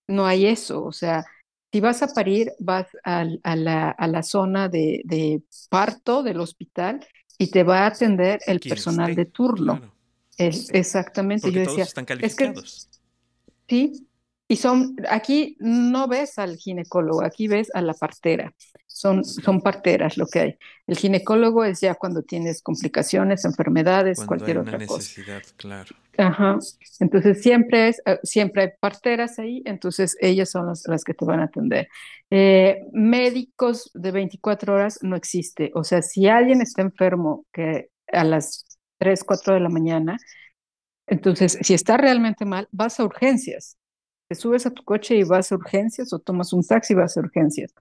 Speaker 4: no hay eso. O sea, si vas a parir, vas al- a, la, a la zona de, de parto del hospital y te va a atender el personal
Speaker 3: esté,
Speaker 4: de turno.
Speaker 3: claro.
Speaker 4: Es, exactamente.
Speaker 3: Porque
Speaker 4: Yo
Speaker 3: todos
Speaker 4: decía,
Speaker 3: están
Speaker 4: es que
Speaker 3: calificados.
Speaker 4: Sí, y son, aquí no ves al ginecólogo, aquí ves a la partera. Son, son parteras lo que hay. El ginecólogo es ya cuando tienes complicaciones, enfermedades,
Speaker 3: Cuando
Speaker 4: cualquier
Speaker 3: hay una
Speaker 4: otra cosa.
Speaker 3: necesidad, claro.
Speaker 4: Ajá. Entonces siempre es, eh, siempre hay parteras ahí, entonces ellas son las, las que te van a atender. Eh, médicos de 24 horas no existe. O sea, si alguien está enfermo que a las 3, 4 de la mañana, entonces si está realmente mal, vas a urgencias. Te subes a tu coche y vas a urgencias o tomas un taxi y vas a urgencias.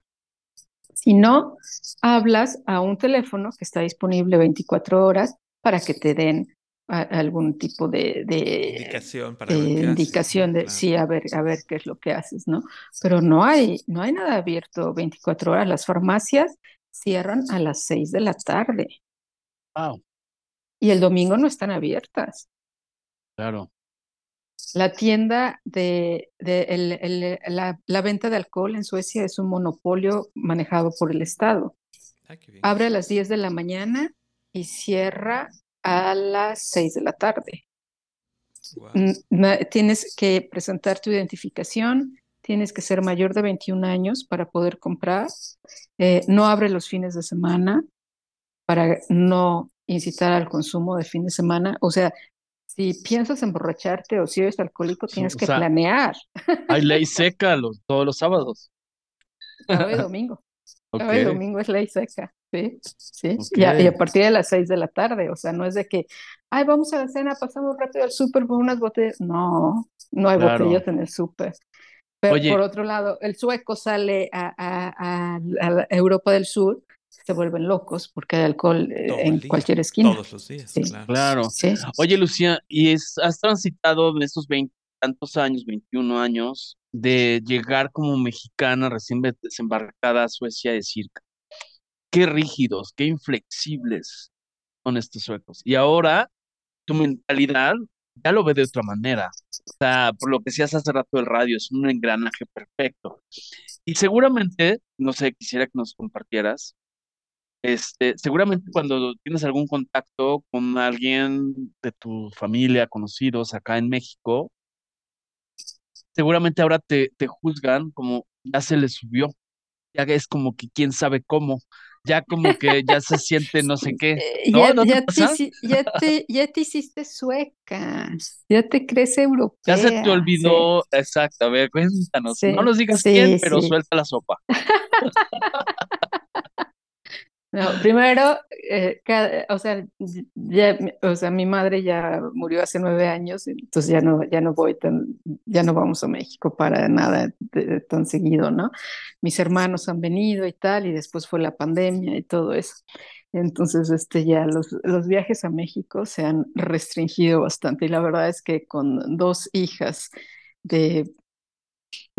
Speaker 4: Si no, hablas a un teléfono que está disponible 24 horas para que te den a- algún tipo de, de-
Speaker 3: Indicación para
Speaker 4: de
Speaker 3: ver qué haces, ¿no?
Speaker 4: indicación de
Speaker 3: Claro.
Speaker 4: sí, a ver, a ver qué es lo que haces, ¿no? Pero no hay, no hay nada abierto 24 horas. Las farmacias cierran a las 6 de la tarde
Speaker 2: Wow,
Speaker 4: y el domingo no están abiertas.
Speaker 2: claro.
Speaker 4: La tienda de, de el- el- la, la venta de alcohol en Suecia es un monopolio manejado por el Estado.
Speaker 3: Bien.
Speaker 4: Abre a las 10 de la mañana y cierra a las 6 de la tarde. Tienes que presentar tu identificación, tienes que ser mayor de 21 años para poder comprar. Eh, no abre los fines de semana para no incitar al consumo de fin de semana. O sea, si piensas emborracharte o si eres alcohólico, tienes
Speaker 2: o
Speaker 4: que
Speaker 2: sea,
Speaker 4: planear
Speaker 2: Hay ley seca los, todos los sábados.
Speaker 4: sábado y domingo. Sábado y
Speaker 2: Ok.
Speaker 4: domingo es ley seca. Sí, sí. Y a, y a partir de las 6 de la tarde, o sea, no es de que, ay, vamos a la cena, pasamos rápido al súper por unas botellas. No, no hay
Speaker 2: Claro.
Speaker 4: botellas en el súper. Pero
Speaker 2: Oye.
Speaker 4: por otro lado, el sueco sale a, a- a- Europa del Sur, se vuelven locos porque hay alcohol eh,
Speaker 3: Todo
Speaker 4: en
Speaker 3: día,
Speaker 4: cualquier esquina.
Speaker 3: Todos los días,
Speaker 4: Sí.
Speaker 3: claro.
Speaker 2: Claro.
Speaker 4: Sí.
Speaker 2: Oye, Lucía, y es, has transitado en estos veintitantos años, 21 años, de llegar como mexicana recién desembarcada a Suecia y decir, qué rígidos, qué inflexibles son estos suecos. Y ahora tu mentalidad ya lo ve de otra manera. O sea, por lo que decías hace rato el radio, es un engranaje perfecto. Y seguramente, no sé, quisiera que nos compartieras Este, seguramente cuando tienes algún contacto con alguien de tu familia, conocidos acá en México, seguramente ahora te, te juzgan como ya se le subió, ya es como que quién sabe cómo, ya como que ya se siente no sé qué. ¿No?
Speaker 4: Ya,
Speaker 2: ¿No te
Speaker 4: ya, te, ya, te, ya te hiciste sueca, ya te crees
Speaker 2: Ya se te
Speaker 4: europea, sí,
Speaker 2: olvidó, exacto, a ver, cuéntanos, no
Speaker 4: sí,
Speaker 2: nos digas quién,
Speaker 4: sí,
Speaker 2: pero
Speaker 4: sí.
Speaker 2: suelta la sopa.
Speaker 4: No, primero, eh, cada- o sea, ya, o sea, mi madre ya murió hace nueve años, entonces ya no, ya no voy tan, ya no vamos a México para nada de- tan seguido, ¿no? Mis hermanos han venido y tal, y después fue la pandemia y todo eso. Entonces, este, ya los, los viajes a México se han restringido bastante, y la verdad es que con dos hijas de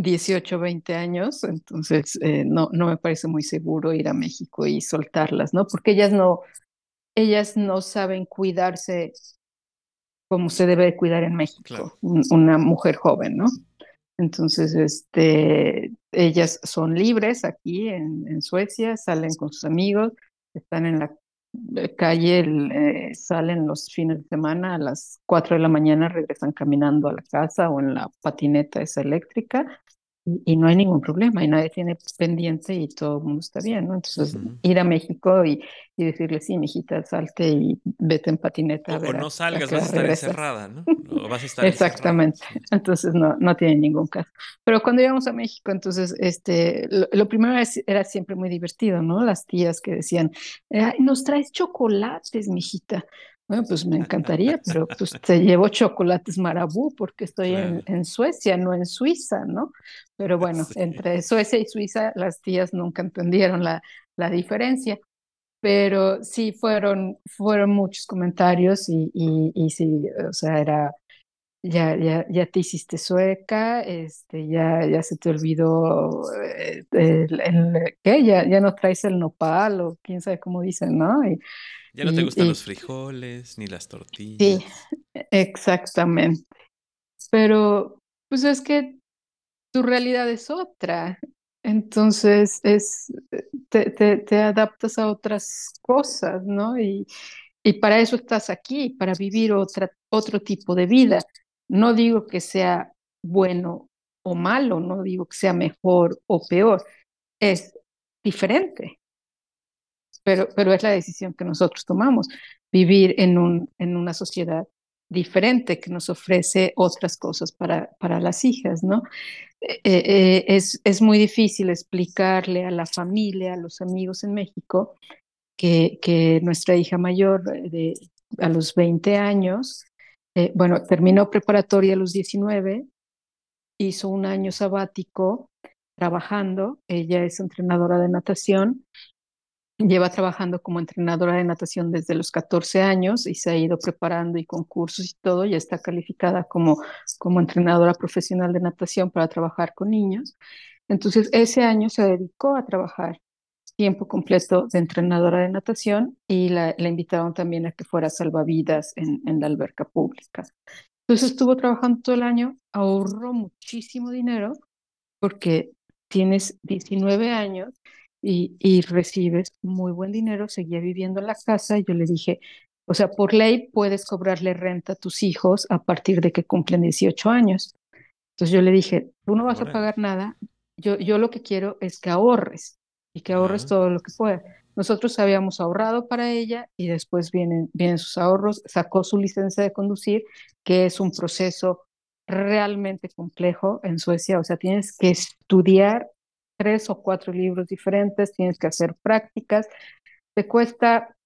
Speaker 4: 18, 20 años, entonces eh, no, no me parece muy seguro ir a México y soltarlas, ¿no? Porque ellas no, ellas no saben cuidarse como se debe de cuidar en México,
Speaker 3: Claro.
Speaker 4: una mujer joven, ¿no? Entonces, este, ellas son libres aquí en, en Suecia, salen con sus amigos, están en la eh, calle, eh, salen los fines de semana a las 4 de la mañana, regresan caminando a la casa o en la patineta esa eléctrica y, y no hay ningún problema y nadie tiene pendiente y todo el mundo está bien, ¿no? Entonces,
Speaker 3: Ujú.
Speaker 4: ir a México y, y decirle, sí, mijita, salte y vete en patineta
Speaker 3: O,
Speaker 4: a
Speaker 3: o
Speaker 4: ver a-
Speaker 3: no salgas, vas a estar
Speaker 4: regresas.
Speaker 3: encerrada, ¿no? O vas a estar.
Speaker 4: Exactamente.
Speaker 3: Sí.
Speaker 4: Entonces no, no tiene ningún caso. Pero cuando llegamos a México, entonces, este, lo, lo primero es- era siempre muy divertido, ¿no? Las tías que decían, "Ay, nos traes chocolates, mijita. Bueno, pues me encantaría, pero pues te llevo chocolates Marabú porque estoy en,
Speaker 3: Claro.
Speaker 4: en Suecia, no en Suiza, ¿no? Pero bueno,
Speaker 3: Sí.
Speaker 4: entre Suecia y Suiza, las tías nunca entendieron la, la diferencia pero sí fueron, fueron muchos comentarios y, y, y sí, o sea, era, ya, ya, ya te hiciste sueca, este, ya, ya se te olvidó, eh, el, el- ¿qué? Ya, ya no traes el nopal o quién sabe cómo dicen, ¿no? Y,
Speaker 3: Ya no te
Speaker 4: y,
Speaker 3: gustan
Speaker 4: y
Speaker 3: los frijoles ni las
Speaker 4: sí,
Speaker 3: tortillas.
Speaker 4: exactamente. Pero, pues es que tu realidad es otra. Entonces, es, te, te, te adaptas a otras cosas, ¿no? Y, y para eso estás aquí, para vivir otra, otro tipo de vida. No digo que sea bueno o malo, no digo que sea mejor o peor, es diferente, pero, pero es la decisión que nosotros tomamos, vivir en, un, en una sociedad diferente que nos ofrece otras cosas para, para las hijas, ¿no? Eh, eh, es, es muy difícil explicarle a la familia, a los amigos en México, que, que nuestra hija mayor de, a los 20 años, eh, bueno, terminó preparatoria a los 19, hizo un año sabático trabajando, ella es entrenadora de natación, lleva trabajando como entrenadora de natación desde los 14 años y se ha ido preparando y con cursos y todo, ya está calificada como, como entrenadora profesional de natación para trabajar con niños. Entonces, ese año se dedicó a trabajar tiempo completo de entrenadora de natación y la, la invitaron también a que fuera salvavidas en, en la alberca pública. Entonces estuvo trabajando todo el año, ahorró muchísimo dinero porque tienes 19 años y, y recibes muy buen dinero, seguía viviendo en la casa y yo le dije, o sea, por ley puedes cobrarle renta a tus hijos a partir de que cumplen 18 años. Entonces yo le dije, tú no vas a pagar nada, yo, yo lo que quiero es que ahorres y que ahorres todo lo que puedas. Nosotros habíamos ahorrado para ella y después vienen, vienen sus ahorros, sacó su licencia de conducir, que es un proceso realmente complejo en Suecia, o sea, tienes que estudiar tres o cuatro libros diferentes, tienes que hacer prácticas, te cuesta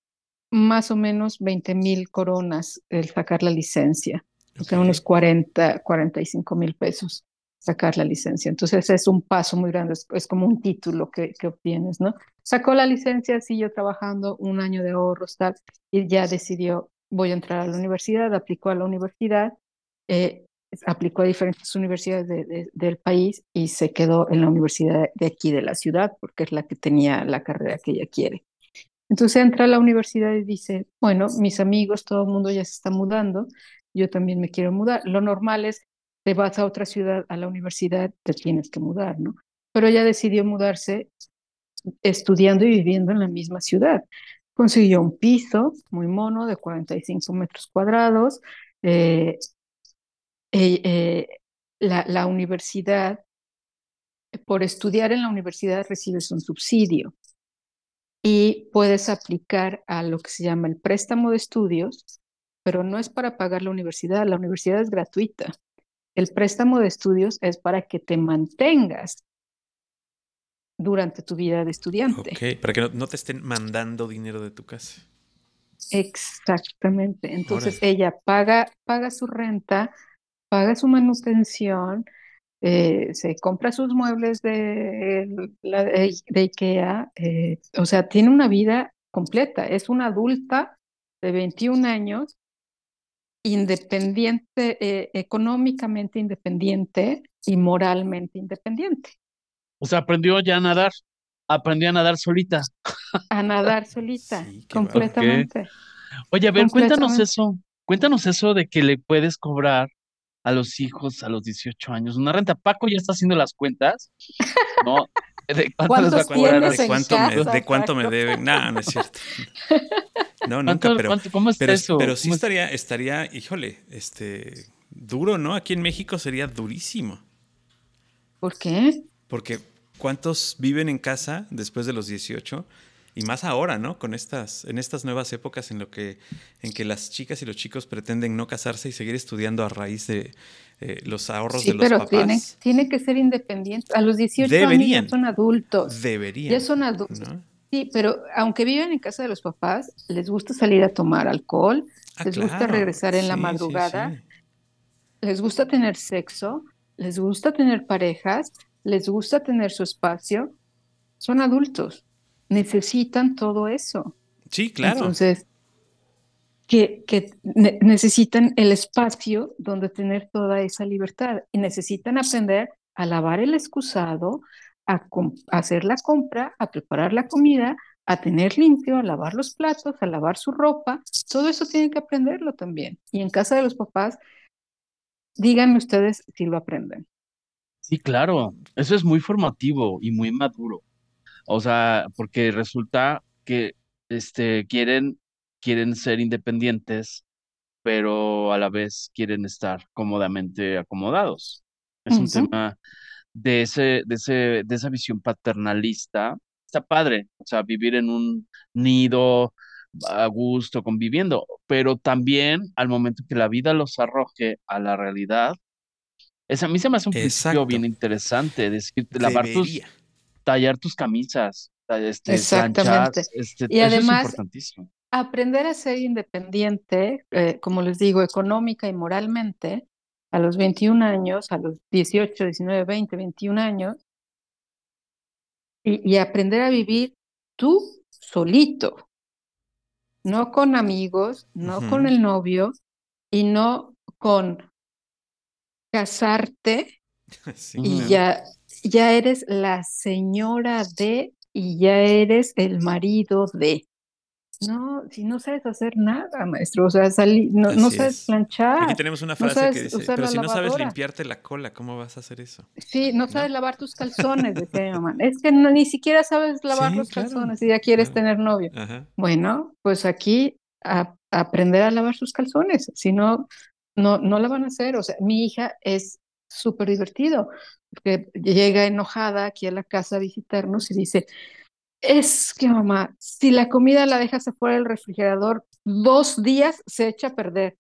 Speaker 4: más o menos 20 mil coronas el sacar la licencia, o sea, unos 40, 45 mil pesos sacar la licencia. Entonces es un paso muy grande, es, es como un título que, que obtienes, ¿no? Sacó la licencia, siguió trabajando un año de ahorros, tal, y ya decidió, voy a entrar a la universidad, aplicó a la universidad, eh, aplicó a diferentes universidades de- de- del país y se quedó en la universidad de aquí de la ciudad, porque es la que tenía la carrera que ella quiere. Entonces entra a la universidad y dice, bueno, mis amigos, todo el mundo ya se está mudando, yo también me quiero mudar. Lo normal es, te vas a otra ciudad, a la universidad, te tienes que mudar, ¿no? Pero ella decidió mudarse estudiando y viviendo en la misma ciudad. Consiguió un piso muy mono de 45 metros cuadrados. Eh, eh, eh, la, la universidad, por estudiar en la universidad recibes un subsidio y puedes aplicar a lo que se llama el préstamo de estudios, pero no es para pagar la universidad, la universidad es gratuita. El préstamo de estudios es para que te mantengas durante tu vida de estudiante.
Speaker 3: Ok, para que no, te estén mandando dinero de tu casa.
Speaker 4: Exactamente. Entonces ella paga, paga su renta, paga su manutención, eh, se compra sus muebles de, de, IKEA, eh, o sea, tiene una vida completa. Es una adulta de 21 años independiente, eh, económicamente independiente y moralmente independiente.
Speaker 2: O sea, aprendió ya a nadar, aprendió a nadar solita.
Speaker 4: A nadar solita, completamente.
Speaker 2: Oye, a ver, cuéntanos eso, cuéntanos eso de que le puedes cobrar a los hijos a los 18 años una renta. Paco ya está haciendo las cuentas, ¿no?
Speaker 4: ¿De cuánto les va a cobrar?
Speaker 3: ¿De cuánto, me, ¿De cuánto me deben? No, no es cierto. No, nunca, pero,
Speaker 2: ¿cómo es
Speaker 3: pero,
Speaker 2: eso?
Speaker 3: pero sí estaría, estaría, híjole, este, duro, ¿no? Aquí en México sería durísimo.
Speaker 4: ¿Por qué?
Speaker 3: Porque ¿cuántos viven en casa después de los 18? Y más ahora, ¿no? Con estas, en estas nuevas épocas en lo que, en que las chicas y los chicos pretenden no casarse y seguir estudiando a raíz de eh, los ahorros de los
Speaker 4: pero
Speaker 3: papás.
Speaker 4: Tiene, tiene que ser independiente. A los 18 años ya son adultos.
Speaker 3: Deberían.
Speaker 4: Ya son adultos. Sí, pero aunque viven en casa de los papás, les gusta salir a tomar alcohol, ah, les gusta regresar en la madrugada, les gusta tener sexo, les gusta tener parejas, les gusta tener su espacio. Son adultos, necesitan todo eso.
Speaker 3: Sí, claro.
Speaker 4: Entonces, que, que necesitan el espacio donde tener toda esa libertad y necesitan aprender a lavar el excusado, a, hacer la compra, a preparar la comida, a tener limpio, a lavar los platos, a lavar su ropa. Todo eso tienen que aprenderlo también. Y en casa de los papás, díganme ustedes si lo aprenden.
Speaker 2: Sí, claro, eso es muy formativo y muy maduro. O sea, porque resulta que este, quieren, quieren ser independientes, pero a la vez quieren estar cómodamente acomodados. Es un tema de, ese, de, ese, de esa visión paternalista, está padre, o sea, vivir en un nido a gusto, conviviendo, pero también al momento que la vida los arroje a la realidad, es, a mí se me hace un principio bien interesante, decir, lavar tus, tallar tus camisas, este, Exactamente. este,
Speaker 4: y además,
Speaker 2: es importantísimo.
Speaker 4: aprender a ser independiente, eh, como les digo, económica y moralmente, a los 21 años, a los 18, 19, 20, 21 años, y, aprender a vivir tú solito, no con amigos, no con el novio y no con casarte y ya, ya eres la señora de y ya eres el marido de. No, si no sabes hacer nada, maestro, o sea, no, no sabes planchar.
Speaker 3: Aquí tenemos una frase que dice, pero si no sabes limpiarte la cola, ¿cómo vas a hacer eso?
Speaker 4: Sí, no sabes lavar tus calzones, decía mi mamá. Es que ni siquiera sabes lavar los calzones y ya quieres tener novio. Bueno, pues aquí a, aprender a lavar sus calzones, si no, no, no la van a hacer. O sea, mi hija es súper divertido, porque llega enojada aquí a la casa a visitarnos y dice, es que mamá, si la comida la dejas afuera del refrigerador, dos días se echa a perder.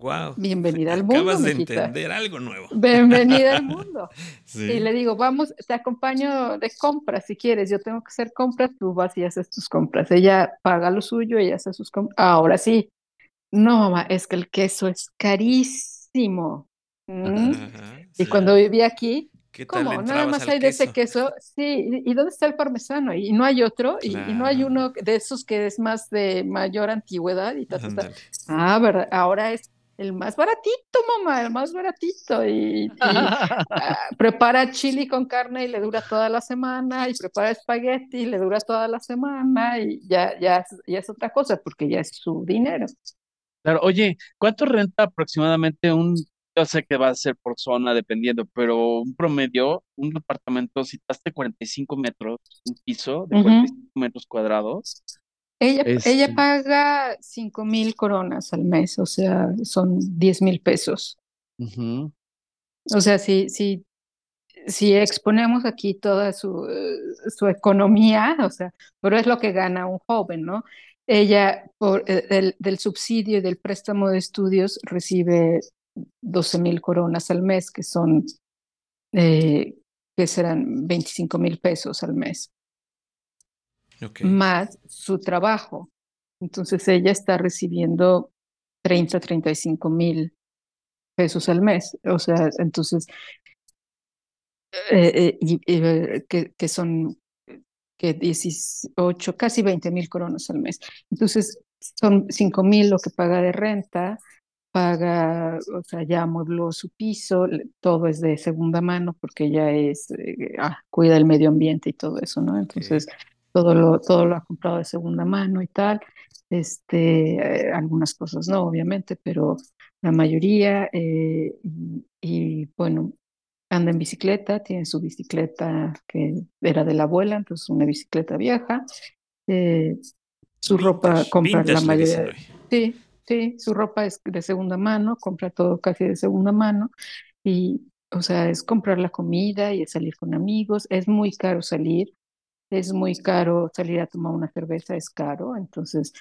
Speaker 3: Wow.
Speaker 4: Bienvenida al mundo.
Speaker 3: Acabas de entender algo nuevo.
Speaker 4: Bienvenida al mundo. Y le digo, vamos, te acompaño de compras si quieres. Yo tengo que hacer compras, tú vas y haces tus compras. Ella paga lo suyo, ella hace sus compras. Ahora sí. No, mamá, es que el queso es carísimo. ¿Mm? y cuando viví aquí, ¿Cómo? Nada más hay de ese queso. Sí, ¿y dónde está el parmesano? Y no hay otro, y, no hay uno de esos que es más de mayor antigüedad y tal, Ah, verdad, ahora es el más baratito, mamá, el más baratito. Y, ah, prepara chili con carne y le dura toda la semana, y prepara espagueti y le dura toda la semana, y ya, ya, ya es otra cosa, porque ya es su dinero.
Speaker 2: Claro, oye, ¿cuánto renta aproximadamente un yo sé que va a ser por zona dependiendo, pero un promedio, un departamento, si citaste 45 metros, un piso de 45 metros cuadrados.
Speaker 4: Ella, ella paga 5 mil coronas al mes, o sea, son 10 mil pesos. O sea, si, si, si exponemos aquí toda su, su economía, o sea, pero es lo que gana un joven, ¿no? Ella, por el, del subsidio y del préstamo de estudios, recibe 12 mil coronas al mes, que son, eh, que serán 25 mil pesos al mes. Más su trabajo. Entonces ella está recibiendo 30, 35 mil pesos al mes. O sea, entonces, eh, eh, que, que, son que 18, casi 20 mil coronas al mes. Entonces, son 5 mil lo que paga de renta, paga, o sea, ya amuebló su piso, todo es de segunda mano porque ella es, eh, ah, cuida el medio ambiente y todo eso, ¿no? Entonces, todo, lo, todo lo ha comprado de segunda mano y tal. Este, eh, algunas cosas no, obviamente, pero la mayoría, eh, y, bueno, anda en bicicleta, tiene su bicicleta que era de la abuela, entonces una bicicleta vieja. su ropa compra la mayoría. Sí, Sí, su ropa es de segunda mano, compra todo casi de segunda mano y, o sea, es comprar la comida y es salir con amigos. Es muy caro salir, es muy caro salir a tomar una cerveza, es caro, entonces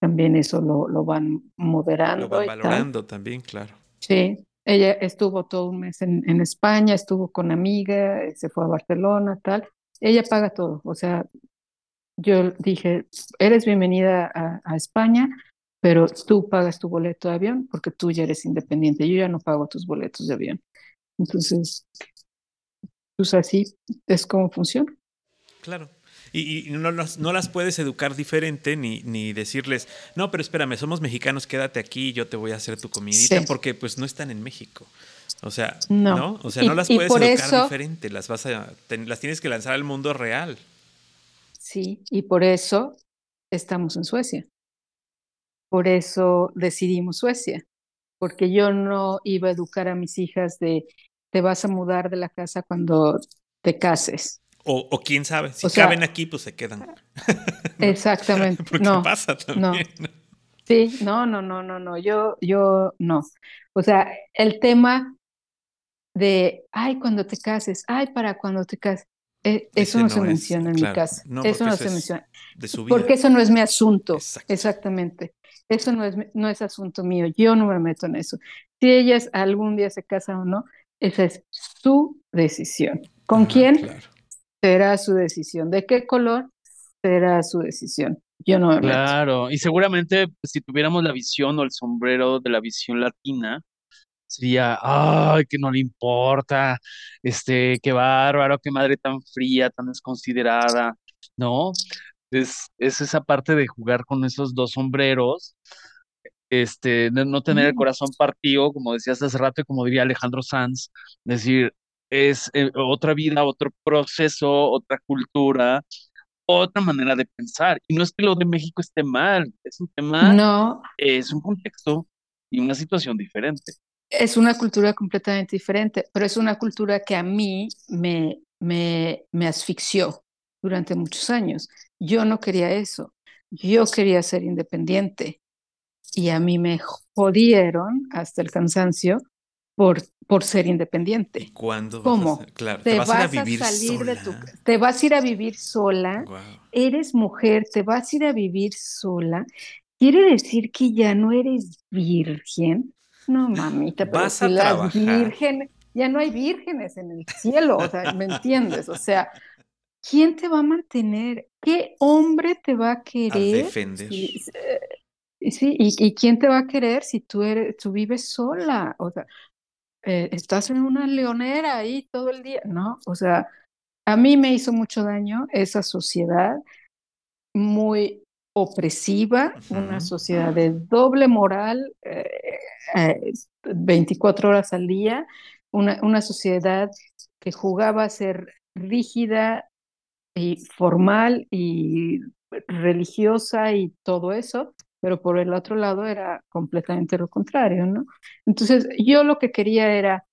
Speaker 4: también eso lo, lo van moderando. Lo van
Speaker 3: valorando también, claro.
Speaker 4: Sí, ella estuvo todo un mes en, en España, estuvo con amiga, se fue a Barcelona, tal. Ella paga todo, o sea, yo dije, eres bienvenida a, a España, pero tú pagas tu boleto de avión porque tú ya eres independiente. Yo ya no pago tus boletos de avión. Entonces, pues así es como funciona.
Speaker 3: Claro. Y, no, no, las puedes educar diferente ni, ni decirles, no, pero espérame, somos mexicanos, quédate aquí, yo te voy a hacer tu comidita, porque pues no están en México. O sea, no, O sea, no las puedes educar diferente, las vas a, las tienes que lanzar al mundo real.
Speaker 4: Sí, y por eso estamos en Suecia. Por eso decidimos Suecia, porque yo no iba a educar a mis hijas de te vas a mudar de la casa cuando te cases.
Speaker 3: O, o quién sabe, si caben aquí, pues se quedan.
Speaker 4: Exactamente. no, pasa también. No. Sí, no, no, no, no, no, yo, yo no. O sea, el tema de, ay, cuando te cases, ay, para cuando te cases, eh, eso no, se menciona en mi casa. eso no se menciona. Porque eso no es mi asunto. Exactamente. Eso no es, no es asunto mío, yo no me meto en eso. Si ellas algún día se casan o no, esa es su decisión. ¿Con quién? Será su decisión. ¿De qué color? Será su decisión. Yo no me
Speaker 2: meto. Claro, y seguramente pues, si tuviéramos la visión o el sombrero de la visión latina, sería, ay, que no le importa, este, qué bárbaro, qué madre tan fría, tan desconsiderada, ¿no? Es, esa parte de jugar con esos dos sombreros, este, no tener el corazón partido, como decías hace rato y como diría Alejandro Sanz, decir, es eh, otra vida, otro proceso, otra cultura, otra manera de pensar. Y no es que lo de México esté mal, es un tema, no. es un contexto y una situación diferente.
Speaker 4: Es una cultura completamente diferente, pero es una cultura que a mí me, me, me asfixió durante muchos años. Yo no quería eso. Yo quería ser independiente. Y a mí me jodieron hasta el cansancio por, por ser independiente.
Speaker 3: ¿Cuándo?
Speaker 4: ¿Cómo?
Speaker 3: claro, te, vas, a, vivir salir sola? de tu
Speaker 4: Te vas a ir a vivir sola. Eres mujer, te vas a ir a vivir sola. ¿Quiere decir que ya no eres virgen? No, mamita, pero vas a las vírgenes, ya no hay vírgenes en el cielo, o sea, ¿me entiendes? O sea, ¿quién te va a mantener? ¿Qué hombre te va a querer?
Speaker 3: A defender.
Speaker 4: sí, y, quién te va a querer si tú, eres, tú vives sola? O sea, eh, estás en una leonera ahí todo el día, ¿no? O sea, a mí me hizo mucho daño esa sociedad muy opresiva, una sociedad de doble moral, 24 eh, eh, horas al día, una, una sociedad que jugaba a ser rígida, y formal y religiosa y todo eso, pero por el otro lado era completamente lo contrario, ¿no? Entonces, yo lo que quería era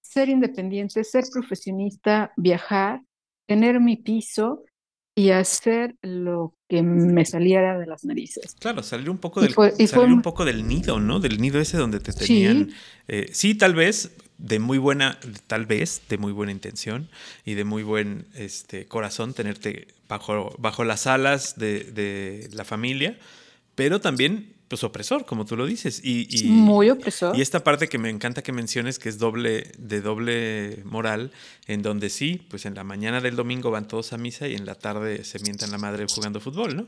Speaker 4: ser independiente, ser profesionista, viajar, tener mi piso y hacer lo que me saliera de las narices.
Speaker 3: Claro, salir un poco del, salir un poco del nido, ¿no? Del nido ese donde te tenían. Sí, eh, sí tal vez de muy buena, tal vez de muy buena intención y de muy buen este, corazón tenerte bajo, bajo las alas de, de la familia, pero también pues opresor, como tú lo dices. Y, y,
Speaker 4: Muy opresor.
Speaker 3: Y esta parte que me encanta que menciones, que es doble, de doble moral, en donde sí, pues en la mañana del domingo van todos a misa y en la tarde se mientan la madre jugando fútbol, ¿no?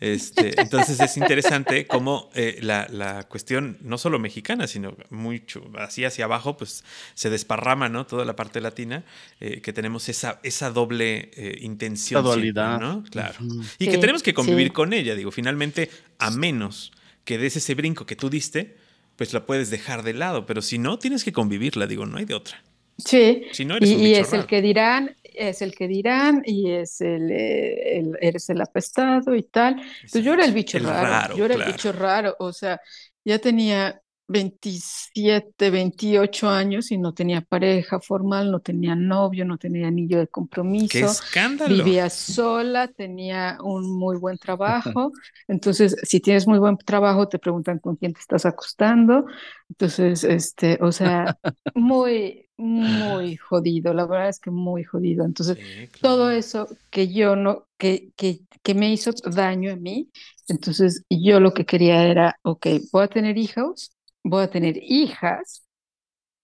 Speaker 3: Este, entonces es interesante cómo eh, la, la, cuestión, no solo mexicana, sino mucho así hacia abajo, pues se desparrama, ¿no? Toda la parte latina, eh, que tenemos esa, esa doble eh, intención.
Speaker 2: Esa dualidad.
Speaker 3: ¿no? Claro. Y que tenemos que convivir con ella, digo, finalmente, a menos que des ese brinco que tú diste, pues la puedes dejar de lado, pero si no, tienes que convivirla, digo, no hay de otra.
Speaker 4: Sí, si no, eres y, un y es el que dirán, es el que dirán, y es el, el eres el apestado y tal. Entonces yo era el bicho raro, yo era el bicho raro, o sea, ya tenía 27, 28 años y no tenía pareja formal, no tenía novio, no tenía anillo de compromiso.
Speaker 3: ¡Qué escándalo!
Speaker 4: Vivía sola, tenía un muy buen trabajo. Entonces, si tienes muy buen trabajo, te preguntan con quién te estás acostando. Entonces, este, o sea, muy, muy jodido. La verdad es que muy jodido. Entonces, todo eso que yo no, que, que, que me hizo daño a mí. Entonces, yo lo que quería era, ok, voy a tener hijos, voy a tener hijas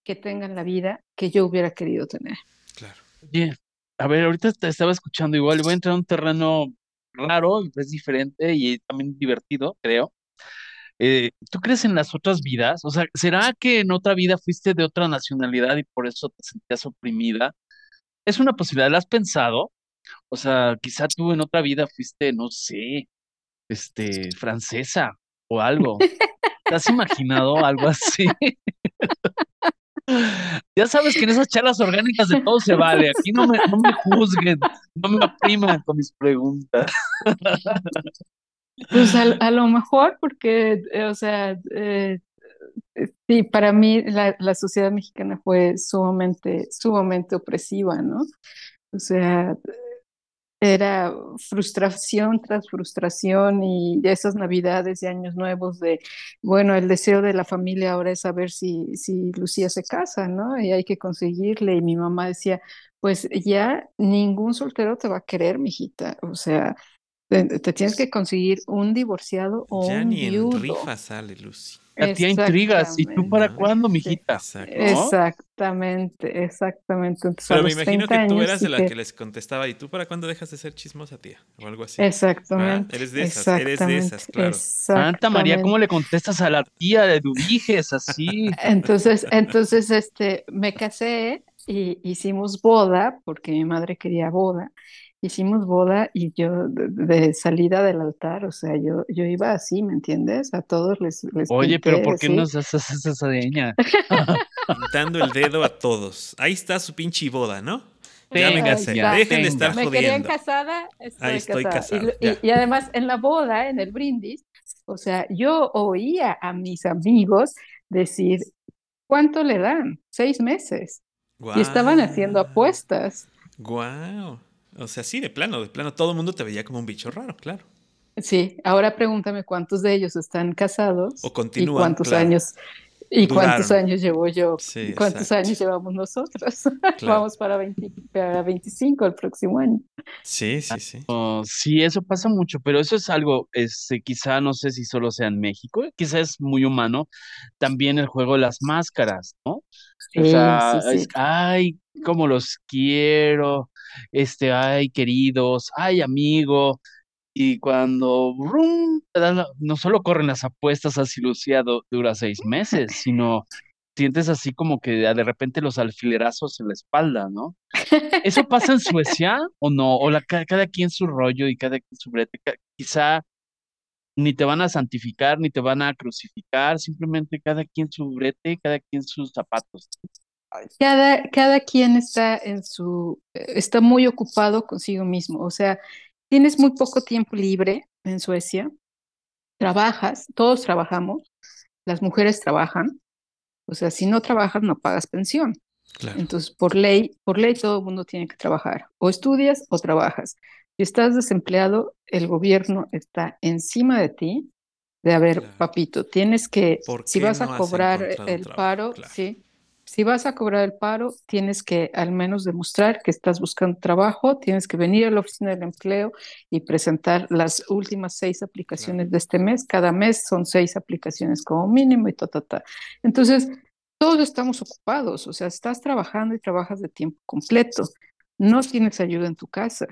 Speaker 4: que tengan la vida que yo hubiera querido tener.
Speaker 3: Claro.
Speaker 2: Bien. A ver, ahorita te estaba escuchando igual, voy a entrar a un terreno raro, es diferente y también divertido, creo. Eh, ¿Tú crees en las otras vidas? O sea, ¿será que en otra vida fuiste de otra nacionalidad y por eso te sentías oprimida? ¿Es una posibilidad? ¿La has pensado? O sea, quizá tú en otra vida fuiste, no sé, este, francesa o algo. ¿Te has imaginado algo así? ya sabes que en esas charlas orgánicas de todo se vale. Aquí no me, no me juzguen, no me opriman con mis preguntas.
Speaker 4: Pues a, lo mejor porque, eh, o sea, eh, sí, para mí la, la, sociedad mexicana fue sumamente, sumamente opresiva, ¿no? O sea, era frustración tras frustración y esas navidades y años nuevos de, bueno, el deseo de la familia ahora es saber si, si Lucía se casa, ¿no? Y hay que conseguirle. Y mi mamá decía, pues ya ningún soltero te va a querer, mijita. O sea, te, tienes que conseguir un divorciado o
Speaker 3: ya
Speaker 4: un
Speaker 3: ni
Speaker 4: viudo.
Speaker 3: en rifa sale, Lucy.
Speaker 2: A ti intrigas. ¿Y tú para cuándo, mijita?
Speaker 4: Exactamente, exactamente. Entonces,
Speaker 3: Pero me imagino que tú eras de la que... les contestaba, ¿y tú para cuándo dejas de ser chismosa, tía? O algo así.
Speaker 4: Exactamente.
Speaker 3: Eres de esas, eres de esas, claro.
Speaker 2: Santa María, ¿cómo le contestas a la tía de Dubiges así?
Speaker 4: Entonces, entonces, este, me casé y hicimos boda, porque mi madre quería boda, hicimos boda y yo de, salida del altar, o sea, yo, yo iba así, ¿me entiendes? A todos les... les
Speaker 2: Oye, pero ¿por qué nos haces esa seña?
Speaker 3: Pintando el dedo a todos. Ahí está su pinche boda, ¿no?
Speaker 2: Ya me casé.
Speaker 3: Dejen de estar
Speaker 4: me
Speaker 3: jodiendo.
Speaker 4: Me querían casada, estoy
Speaker 3: Ahí estoy
Speaker 4: casada.
Speaker 3: casada.
Speaker 4: Y, y, y, además en la boda, en el brindis, o sea, yo oía a mis amigos decir, ¿cuánto le dan? Seis meses.
Speaker 3: Wow.
Speaker 4: Y estaban haciendo apuestas.
Speaker 3: Guau. O sea, sí, de plano, de plano, todo el mundo te veía como un bicho raro, claro.
Speaker 4: Sí, ahora pregúntame cuántos de ellos están casados.
Speaker 3: O continúan.
Speaker 4: Y cuántos
Speaker 3: claro.
Speaker 4: años. ¿Y cuántos años llevo yo?
Speaker 3: Sí,
Speaker 4: ¿Cuántos
Speaker 3: exacto.
Speaker 4: años llevamos nosotros?
Speaker 3: Claro.
Speaker 4: Vamos para, 20, para 25 el próximo año.
Speaker 3: Sí, sí, sí.
Speaker 2: Oh, sí, eso pasa mucho, pero eso es algo, este, quizá no sé si solo sea en México, quizá es muy humano. También el juego de las máscaras, ¿no?
Speaker 4: Sí,
Speaker 2: o sea,
Speaker 4: sí, sí.
Speaker 2: es, ay, cómo los quiero, este, ay, queridos, ay, amigo. Y cuando no solo corren las apuestas así Lucía du- dura seis meses, sino sientes así como que de repente los alfilerazos en la espalda, ¿no? ¿Eso pasa en Suecia o no? O la, ca- cada quien su rollo y cada quien su brete. Quizá ni te van a santificar, ni te van a crucificar, simplemente cada quien su brete, cada quien sus zapatos.
Speaker 4: Cada, cada quien está en su, está muy ocupado consigo mismo. O sea, tienes muy poco tiempo libre en Suecia. trabajas, todos trabajamos, las mujeres trabajan, o sea, si no trabajas no pagas pensión.
Speaker 3: Claro.
Speaker 4: Entonces, por ley, por ley todo el mundo tiene que trabajar. O estudias o trabajas. Si estás desempleado, el gobierno está encima de ti de a ver,
Speaker 3: Claro.
Speaker 4: papito, tienes que,
Speaker 3: ¿Por
Speaker 4: si vas
Speaker 3: no
Speaker 4: a cobrar el
Speaker 3: trabajo?
Speaker 4: paro,
Speaker 3: Claro.
Speaker 4: sí, si vas a cobrar el paro, tienes que al menos demostrar que estás buscando trabajo, tienes que venir a la oficina del empleo y presentar las últimas seis aplicaciones de este mes. Cada mes son seis aplicaciones como mínimo y ta, ta, ta. Entonces, todos estamos ocupados, o sea, estás trabajando y trabajas de tiempo completo. No tienes ayuda en tu casa.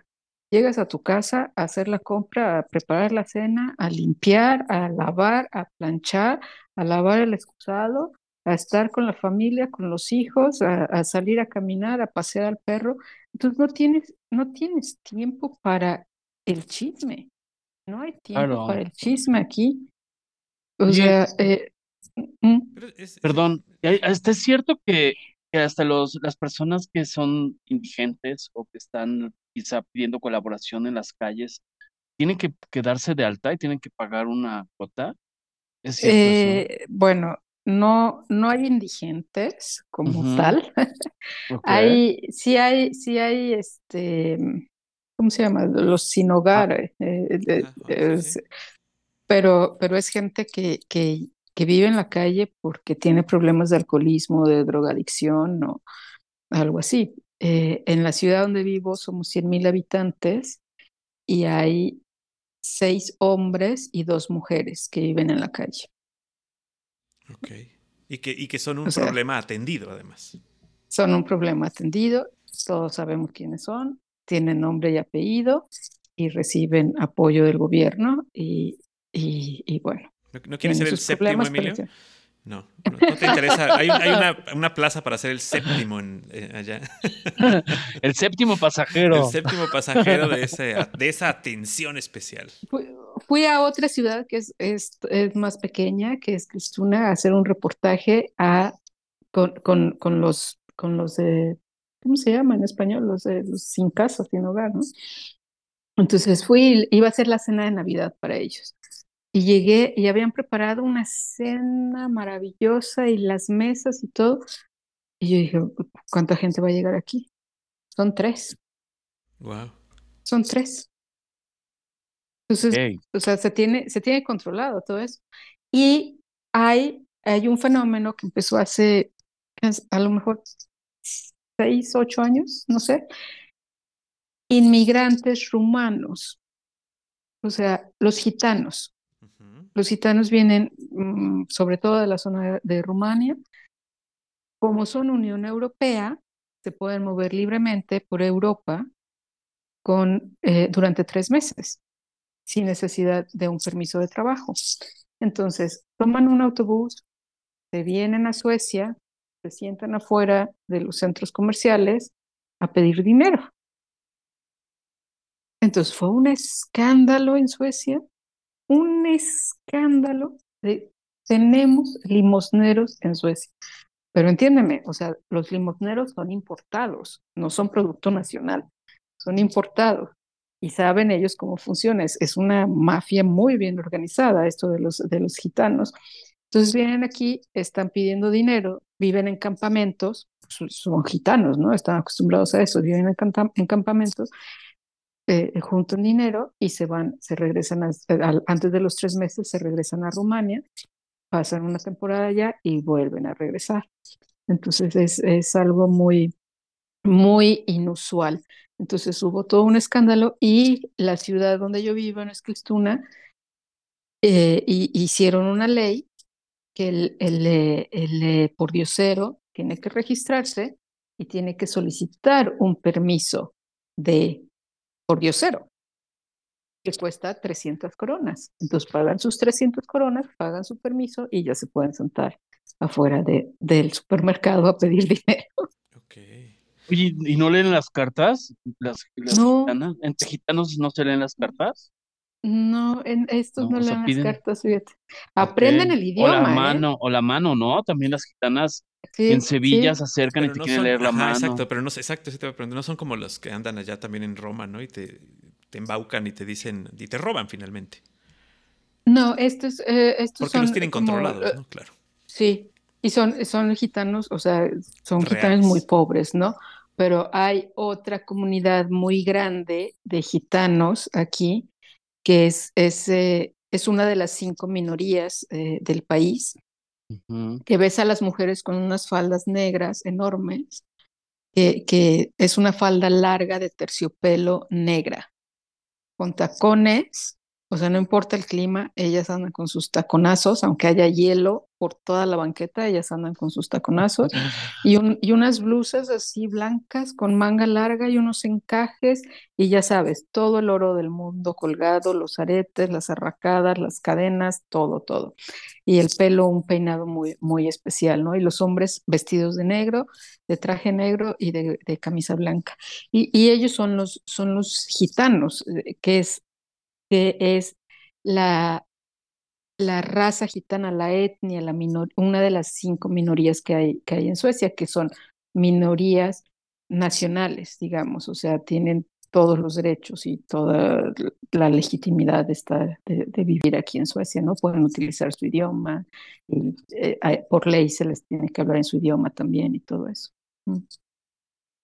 Speaker 4: Llegas a tu casa a hacer la compra, a preparar la cena, a limpiar, a lavar, a planchar, a lavar el excusado, a estar con la familia, con los hijos, a, a salir a caminar, a pasear al perro. Entonces no tienes, no tienes tiempo para el chisme. No hay tiempo
Speaker 2: Claro.
Speaker 4: para el chisme aquí. O sea, eh, mm,
Speaker 2: Perdón, y hay- hasta es cierto que, que hasta los, las personas que son indigentes o que están quizá pidiendo colaboración en las calles, tienen que quedarse de alta y tienen que pagar una cuota. ¿Es cierto
Speaker 4: eh, bueno, no, no hay indigentes como tal. Hay, sí hay, sí hay, este, ¿cómo se llama? Los sin hogar, eh, eh,
Speaker 3: Ah, ah,
Speaker 4: es-
Speaker 3: sí.
Speaker 4: pero, pero es gente que, que, que vive en la calle porque tiene problemas de alcoholismo, de drogadicción o algo así. Eh, en la ciudad donde vivo somos 100.000 habitantes y hay seis hombres y dos mujeres que viven en la calle.
Speaker 3: Ok. Y que, y que son un
Speaker 4: O sea-
Speaker 3: problema atendido, además.
Speaker 4: Son un problema atendido, todos sabemos quiénes son, tienen nombre y apellido y reciben apoyo del gobierno y, y, y bueno,
Speaker 3: ¿No, no quieres ser el séptimo, Emilio? No, no, no te interesa. Hay, hay una, una plaza para ser el séptimo en, eh, allá.
Speaker 2: El séptimo pasajero.
Speaker 3: El séptimo pasajero de, ese, de esa atención especial.
Speaker 4: Fui, fui a otra ciudad que es, es, es más pequeña, que es Cristuna, a hacer un reportaje a, con, con, con los, con los de, ¿cómo se llama en español? Los, de, los sin casa, sin hogar, ¿no? Entonces fui, iba a hacer la cena de Navidad para ellos. Y llegué y habían preparado una cena maravillosa y las mesas y todo. Y yo dije, ¿cuánta gente va a llegar aquí? Son tres,
Speaker 3: Wow.
Speaker 4: son tres. Entonces,
Speaker 2: Ok.
Speaker 4: o sea, se tiene, se tiene controlado todo eso. Y hay, hay un fenómeno que empezó hace a lo mejor seis, ocho años, no sé, inmigrantes rumanos, o sea, los gitanos. Los gitanos vienen mm, sobre todo de la zona de, de Rumania. Como son Unión Europea, se pueden mover libremente por Europa con, eh, durante tres meses, sin necesidad de un permiso de trabajo. Entonces, toman un autobús, se vienen a Suecia, se sientan afuera de los centros comerciales a pedir dinero. Entonces fue un escándalo en Suecia, un escándalo de tenemos limosneros en Suecia. Pero entiéndeme, o sea, los limosneros son importados, no son producto nacional, son importados. Y saben ellos cómo funciona. Es, una mafia muy bien organizada, esto de los, de los gitanos. Entonces vienen aquí, están pidiendo dinero, viven en campamentos, son, gitanos, ¿no? Están acostumbrados a eso, viven en, en campamentos, eh, juntan dinero y se van, se regresan, a- al- antes de los tres meses se regresan a Rumania, pasan una temporada allá y vuelven a regresar. Entonces es, es algo muy, muy inusual. Entonces hubo todo un escándalo y la ciudad donde yo vivo, en Eskilstuna, eh, y, hicieron una ley que el, el, eh, el eh, pordiosero tiene que registrarse y tiene que solicitar un permiso de pordiosero que cuesta 300 coronas. Entonces pagan sus 300 coronas, pagan su permiso y ya se pueden sentar afuera de, del supermercado a pedir dinero.
Speaker 3: Ok.
Speaker 2: Oye, ¿y no leen las cartas? Las, las
Speaker 4: No.
Speaker 2: gitanas. ¿Entre gitanos no se leen las cartas?
Speaker 4: No, en estos
Speaker 2: No,
Speaker 4: leen las cartas, fíjate. Aprenden el
Speaker 2: O la
Speaker 4: idioma, ¿eh?
Speaker 2: mano, o la mano, ¿no? También las gitanas
Speaker 4: Sí,
Speaker 2: en Sevilla
Speaker 4: sí.
Speaker 2: se acercan y te
Speaker 3: no
Speaker 2: quieren
Speaker 3: son,
Speaker 2: leer la
Speaker 3: ajá,
Speaker 2: mano.
Speaker 3: exacto, pero no sé, exacto, sí te voy a preguntar, no son como los que andan allá también en Roma, ¿no? Y te, te embaucan y te dicen, y te roban finalmente.
Speaker 4: No, estos, eh, estos
Speaker 3: Porque
Speaker 4: son
Speaker 3: los tienen
Speaker 4: como,
Speaker 3: controlados,
Speaker 4: eh,
Speaker 3: ¿no? Claro.
Speaker 4: Sí, y son, son gitanos, o sea, son gitanos muy pobres, ¿no? Pero hay otra comunidad muy grande de gitanos aquí, que es, es, eh, es una de las cinco minorías eh, del país, Que ves a las mujeres con unas faldas negras enormes, que, que es una falda larga de terciopelo negra, con tacones, o sea, no importa el clima, ellas andan con sus taconazos, aunque haya hielo por toda la banqueta, ellas andan con sus taconazos y, un- y unas blusas así blancas con manga larga y unos encajes y ya sabes, todo el oro del mundo colgado, los aretes, las arracadas, las cadenas, todo, todo. Y el pelo, un peinado muy, muy especial, ¿no? Y los hombres vestidos de negro, de traje negro y de, de camisa blanca. Y, y ellos son los, son los gitanos, eh, que es, que es la, la raza gitana, la etnia, la minor, una de las cinco minorías que hay, que hay en Suecia, que son minorías nacionales, digamos, o sea, tienen todos los derechos y toda la legitimidad de, estar, de, vivir aquí en Suecia, ¿no? Pueden utilizar su idioma y eh, por ley se les tiene que hablar en su idioma también y todo eso.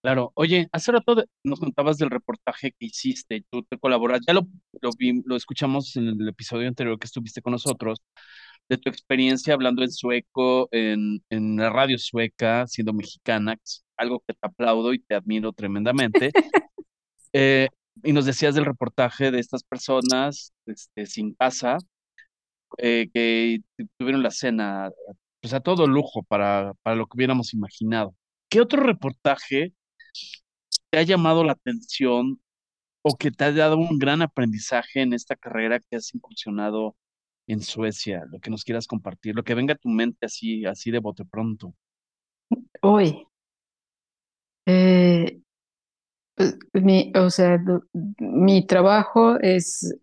Speaker 2: Claro, oye, hace rato de- nos contabas del reportaje que hiciste, tú te colaboras, ya lo, lo vi- lo escuchamos en el episodio anterior que estuviste con nosotros, de tu experiencia hablando en sueco, en, en la radio sueca, siendo mexicana, que es algo que te aplaudo y te admiro tremendamente. Eh, y nos decías del reportaje de estas personas este, sin casa, eh, que tuvieron la cena, pues a todo lujo para, para lo que hubiéramos imaginado. ¿Qué otro reportaje te ha llamado la atención o que te ha dado un gran aprendizaje en esta carrera que has incursionado en Suecia? Lo que nos quieras compartir, lo que venga a tu mente así, así de bote pronto.
Speaker 4: Hoy, eh, eh, mi, o sea, mi trabajo es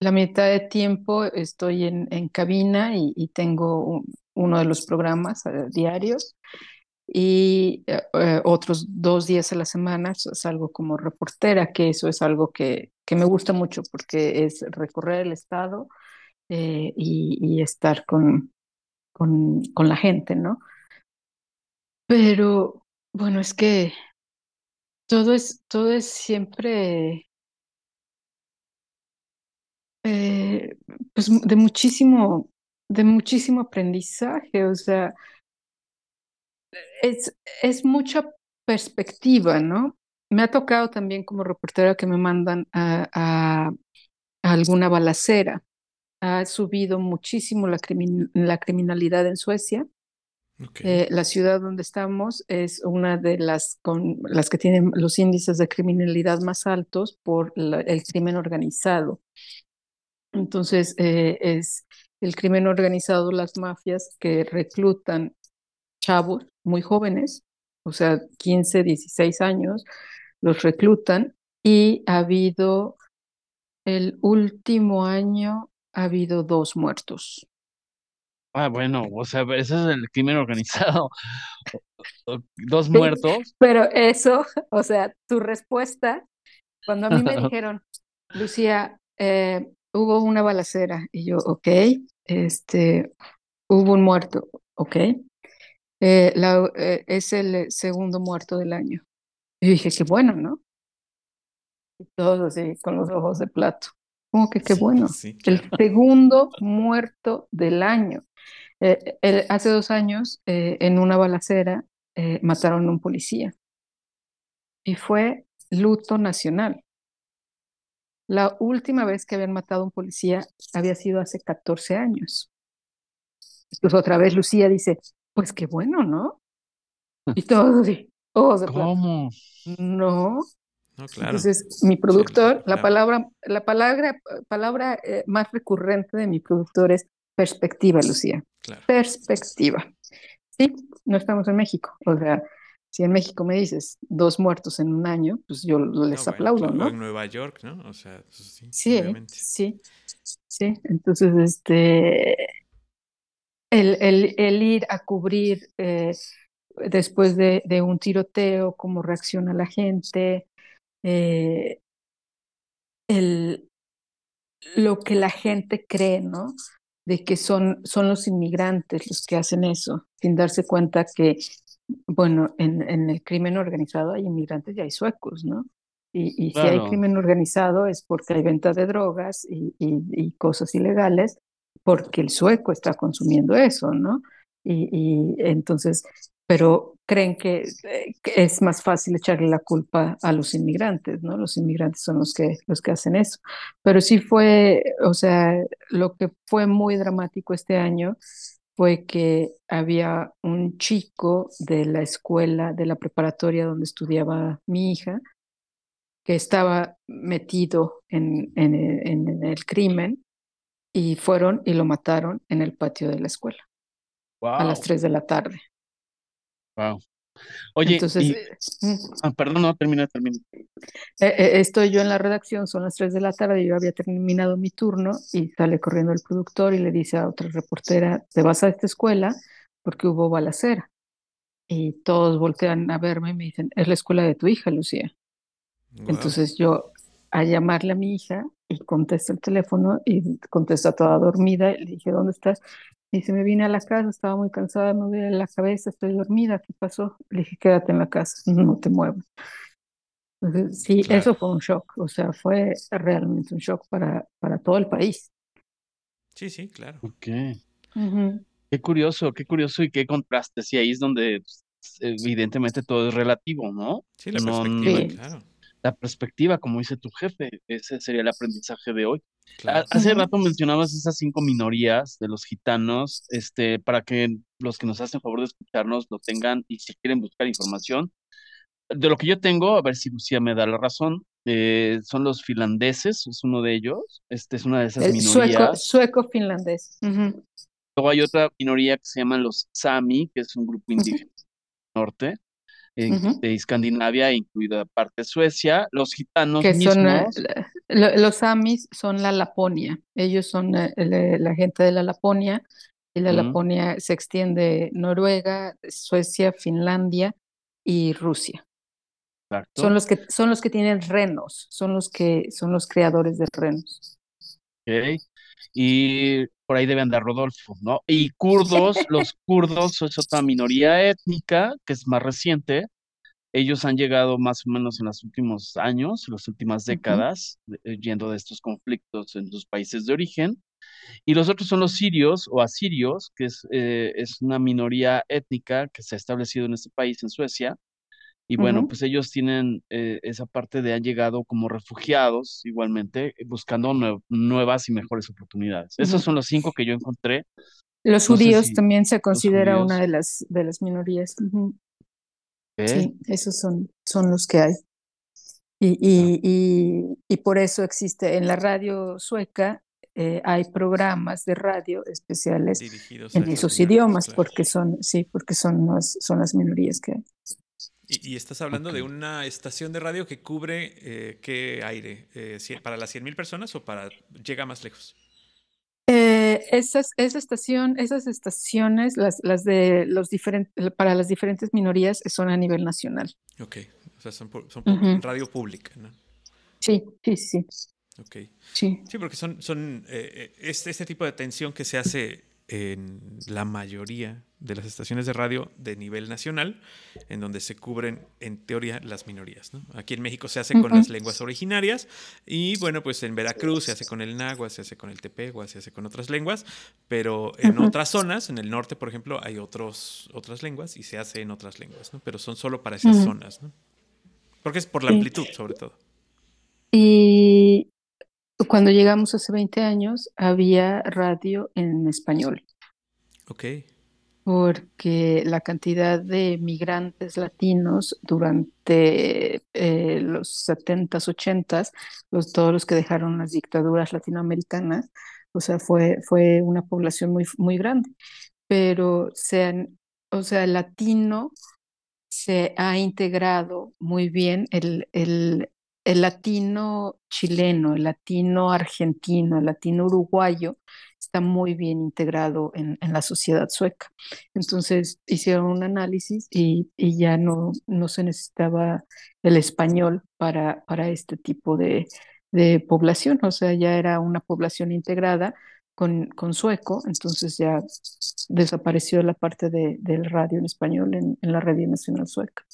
Speaker 4: la mitad de tiempo estoy en, en cabina y, tengo un- uno de los programas eh, diarios y eh, eh, otros dos días a la semana salgo como reportera, que eso es algo que, que me gusta mucho porque es recorrer el estado eh, y, y estar con, con, con la gente, ¿no? Pero bueno, es que todo es, todo es siempre pues de muchísimo, de muchísimo aprendizaje, o sea, es, es mucha perspectiva, ¿no? Me ha tocado también como reportera que me mandan a, a- a alguna balacera. Ha subido muchísimo la crimin- la criminalidad en Suecia.
Speaker 3: Ok.
Speaker 4: Eh, la ciudad donde estamos es una de las con las que tienen los índices de criminalidad más altos por la- el crimen organizado. Entonces, eh, es el crimen organizado, las mafias que reclutan chavos muy jóvenes, o sea, 15, 16 años, los reclutan y ha habido, el último año, ha habido dos muertos.
Speaker 2: Ah, bueno, o sea, ese es el crimen organizado. Dos muertos.
Speaker 4: pero eso, o sea, tu respuesta, cuando a mí me dijeron, Lucía, eh, hubo una balacera, y yo, ok, este, hubo un muerto, ok, eh, la- eh, es el eh, segundo muerto del año. Y dije, qué bueno, ¿no? Y todos así, con los ojos de plato. Como que qué bueno.
Speaker 3: Sí,
Speaker 4: El
Speaker 3: claro.
Speaker 4: segundo muerto del año. Eh, el- hace dos años, eh, en una balacera, eh, mataron a un policía y fue luto nacional. La última vez que habían matado a un policía había sido hace 14 años. Entonces otra vez Lucía dice, pues qué bueno, ¿no? Y todos así, de.
Speaker 2: ¿Cómo?
Speaker 4: No.
Speaker 3: No, claro.
Speaker 4: Entonces, mi productor, la
Speaker 3: claro.
Speaker 4: palabra, la palabra, palabra eh, más recurrente de mi productor es perspectiva, Lucía.
Speaker 3: claro.
Speaker 4: Perspectiva. Sí, no estamos en México. O sea, si en México me dices dos muertos en un año, pues yo les
Speaker 3: No, bueno,
Speaker 4: aplaudo,
Speaker 3: claro,
Speaker 4: ¿no?
Speaker 3: En Nueva York, ¿no? O sea, sí,
Speaker 4: Sí,
Speaker 3: obviamente.
Speaker 4: sí, sí. Entonces, este, el, el, el ir a cubrir eh, después de, de un tiroteo, cómo reacciona la gente, eh, el, lo que la gente cree, ¿no? De que son, son los inmigrantes los que hacen eso, sin darse cuenta que, bueno, en, en el crimen organizado hay inmigrantes y hay suecos, ¿no? Y, y si hay crimen organizado es porque hay venta de drogas y, y, y, cosas ilegales, porque el sueco está consumiendo eso, ¿no? Y, entonces, pero creen eh, que, es más fácil echarle la culpa a los inmigrantes, ¿no? Los inmigrantes son los que, los que hacen eso. Pero sí fue, o sea, lo que fue muy dramático este año fue que había un chico de la escuela, de la preparatoria donde estudiaba mi hija, que estaba metido en, en, el crimen y fueron y lo mataron en el patio de la escuela a las 3 de la tarde.
Speaker 2: Wow. Oye, Entonces, eh, ah, perdón, no, termina, termina. Eh,
Speaker 4: eh, estoy yo en la redacción, son las 3 de la tarde, yo había terminado mi turno y sale corriendo el productor y le dice a otra reportera, te vas a esta escuela porque hubo balacera. Y todos voltean a verme y me dicen, es la escuela de tu hija, Lucía. Entonces yo a llamarle a mi hija y contesta el teléfono y contesta toda dormida y le dije, ¿dónde estás? Y se me vine a la casa, estaba muy cansada, me duele la cabeza, estoy dormida, ¿qué pasó? Le dije, quédate en la casa, no te muevas. Entonces, sí, eso fue un shock, o sea, fue realmente un shock para, para todo el país.
Speaker 3: Sí, sí, claro.
Speaker 2: Ok. Qué curioso, qué curioso y qué contraste. Sí, ahí es donde pues, evidentemente todo es relativo, ¿no?
Speaker 3: Sí, la perspectiva, claro
Speaker 2: la perspectiva, como dice tu jefe. Ese sería el aprendizaje de hoy. Hace rato mencionabas esas cinco minorías de los gitanos, este, para que los que nos hacen favor de escucharnos lo tengan y si quieren buscar información. De lo que yo tengo, a ver si Lucía me da la razón, eh, son los finlandeses, es uno de ellos. Este es una de esas minorías.
Speaker 4: Sueco, finlandés.
Speaker 2: Luego hay otra minoría que se llaman los Sami, que es un grupo indígena norte de Escandinavia, incluida parte de Suecia, los gitanos
Speaker 4: que
Speaker 2: mismos.
Speaker 4: Son, eh, los Amis son la Laponia, ellos son eh, la gente de la Laponia, y la Laponia se extiende Noruega, Suecia, Finlandia y Rusia. Son los que son los que tienen renos, son los que son los creadores de renos.
Speaker 2: Okay. Y por ahí debe andar Rodolfo, ¿no? Y kurdos, los kurdos es otra minoría étnica que es más reciente. Ellos han llegado más o menos en los últimos años, las últimas décadas, eh, yendo de estos conflictos en sus países de origen. Y los otros son los sirios o asirios, que es, eh, es una minoría étnica que se ha establecido en este país, en Suecia, y bueno, pues ellos tienen eh, esa parte de han llegado como refugiados igualmente, eh, buscando nuevas y mejores oportunidades. Esos son los cinco que yo encontré.
Speaker 4: Los judíos también se considera una de las, de las minorías. Sí, esos son, son los que hay. Y, y, y, y, por eso existe en la radio sueca, eh, hay programas de radio especiales en esos idiomas, porque son, sí, porque son, las, son las minorías que hay.
Speaker 3: Y, estás hablando de una estación de radio que cubre eh, qué aire, eh, para las 100.000 personas o para llega más lejos.
Speaker 4: Eh, esas, esa estación, esas estaciones, las, las de los diferentes, para las diferentes minorías son a nivel nacional.
Speaker 3: Ok, o sea, son, son radio pública, ¿no?
Speaker 4: Sí, sí, sí.
Speaker 3: Ok. Sí. Sí, porque son, son este, este tipo de atención que se hace en la mayoría de las estaciones de radio de nivel nacional, en donde se cubren, en teoría, las minorías. Aquí en México se hace con las lenguas originarias y, bueno, pues en Veracruz se hace con el náhuatl, se hace con el tepegua, se hace con otras lenguas, pero en otras zonas, en el norte, por ejemplo, hay otros, otras lenguas y se hace en otras lenguas, pero son solo para esas zonas, porque es por la amplitud, sobre todo.
Speaker 4: Y cuando llegamos hace 20 años, había radio en español.
Speaker 3: Ok.
Speaker 4: Porque la cantidad de migrantes latinos durante eh, los 70s, 80s, los, todos los que dejaron las dictaduras latinoamericanas, o sea, fue, fue una población muy, muy grande. Pero sean, o sea, el latino se ha integrado muy bien el, el, el latino chileno, el latino argentino, el latino uruguayo está muy bien integrado en, la sociedad sueca. Entonces hicieron un análisis y, ya no, no se necesitaba el español para, para este tipo de, de población, o sea, ya era una población integrada con, con sueco, entonces ya desapareció la parte de, del radio en español en, en la Radio Nacional Sueca.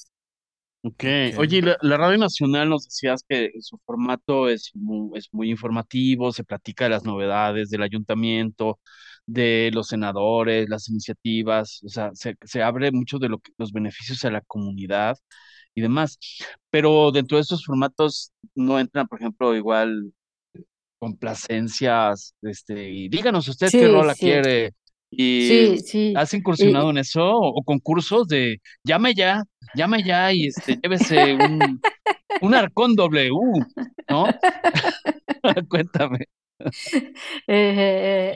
Speaker 2: Ok, oye, la, la Radio Nacional nos decías que su formato es muy, es muy informativo, se platica de las novedades del ayuntamiento, de los senadores, las iniciativas, o sea, se, se abre mucho de lo que, los beneficios a la comunidad y demás. Pero dentro de estos formatos no entran, por ejemplo, igual complacencias, este, y díganos usted qué
Speaker 4: Sí,
Speaker 2: rola
Speaker 4: sí,
Speaker 2: quiere. Y
Speaker 4: sí, sí.
Speaker 2: ¿has
Speaker 4: Y,
Speaker 2: incursionado en eso? O, o concursos de llame ya, llame ya y este, llévese un, un arcón W, ¿no? Cuéntame.
Speaker 4: Eh,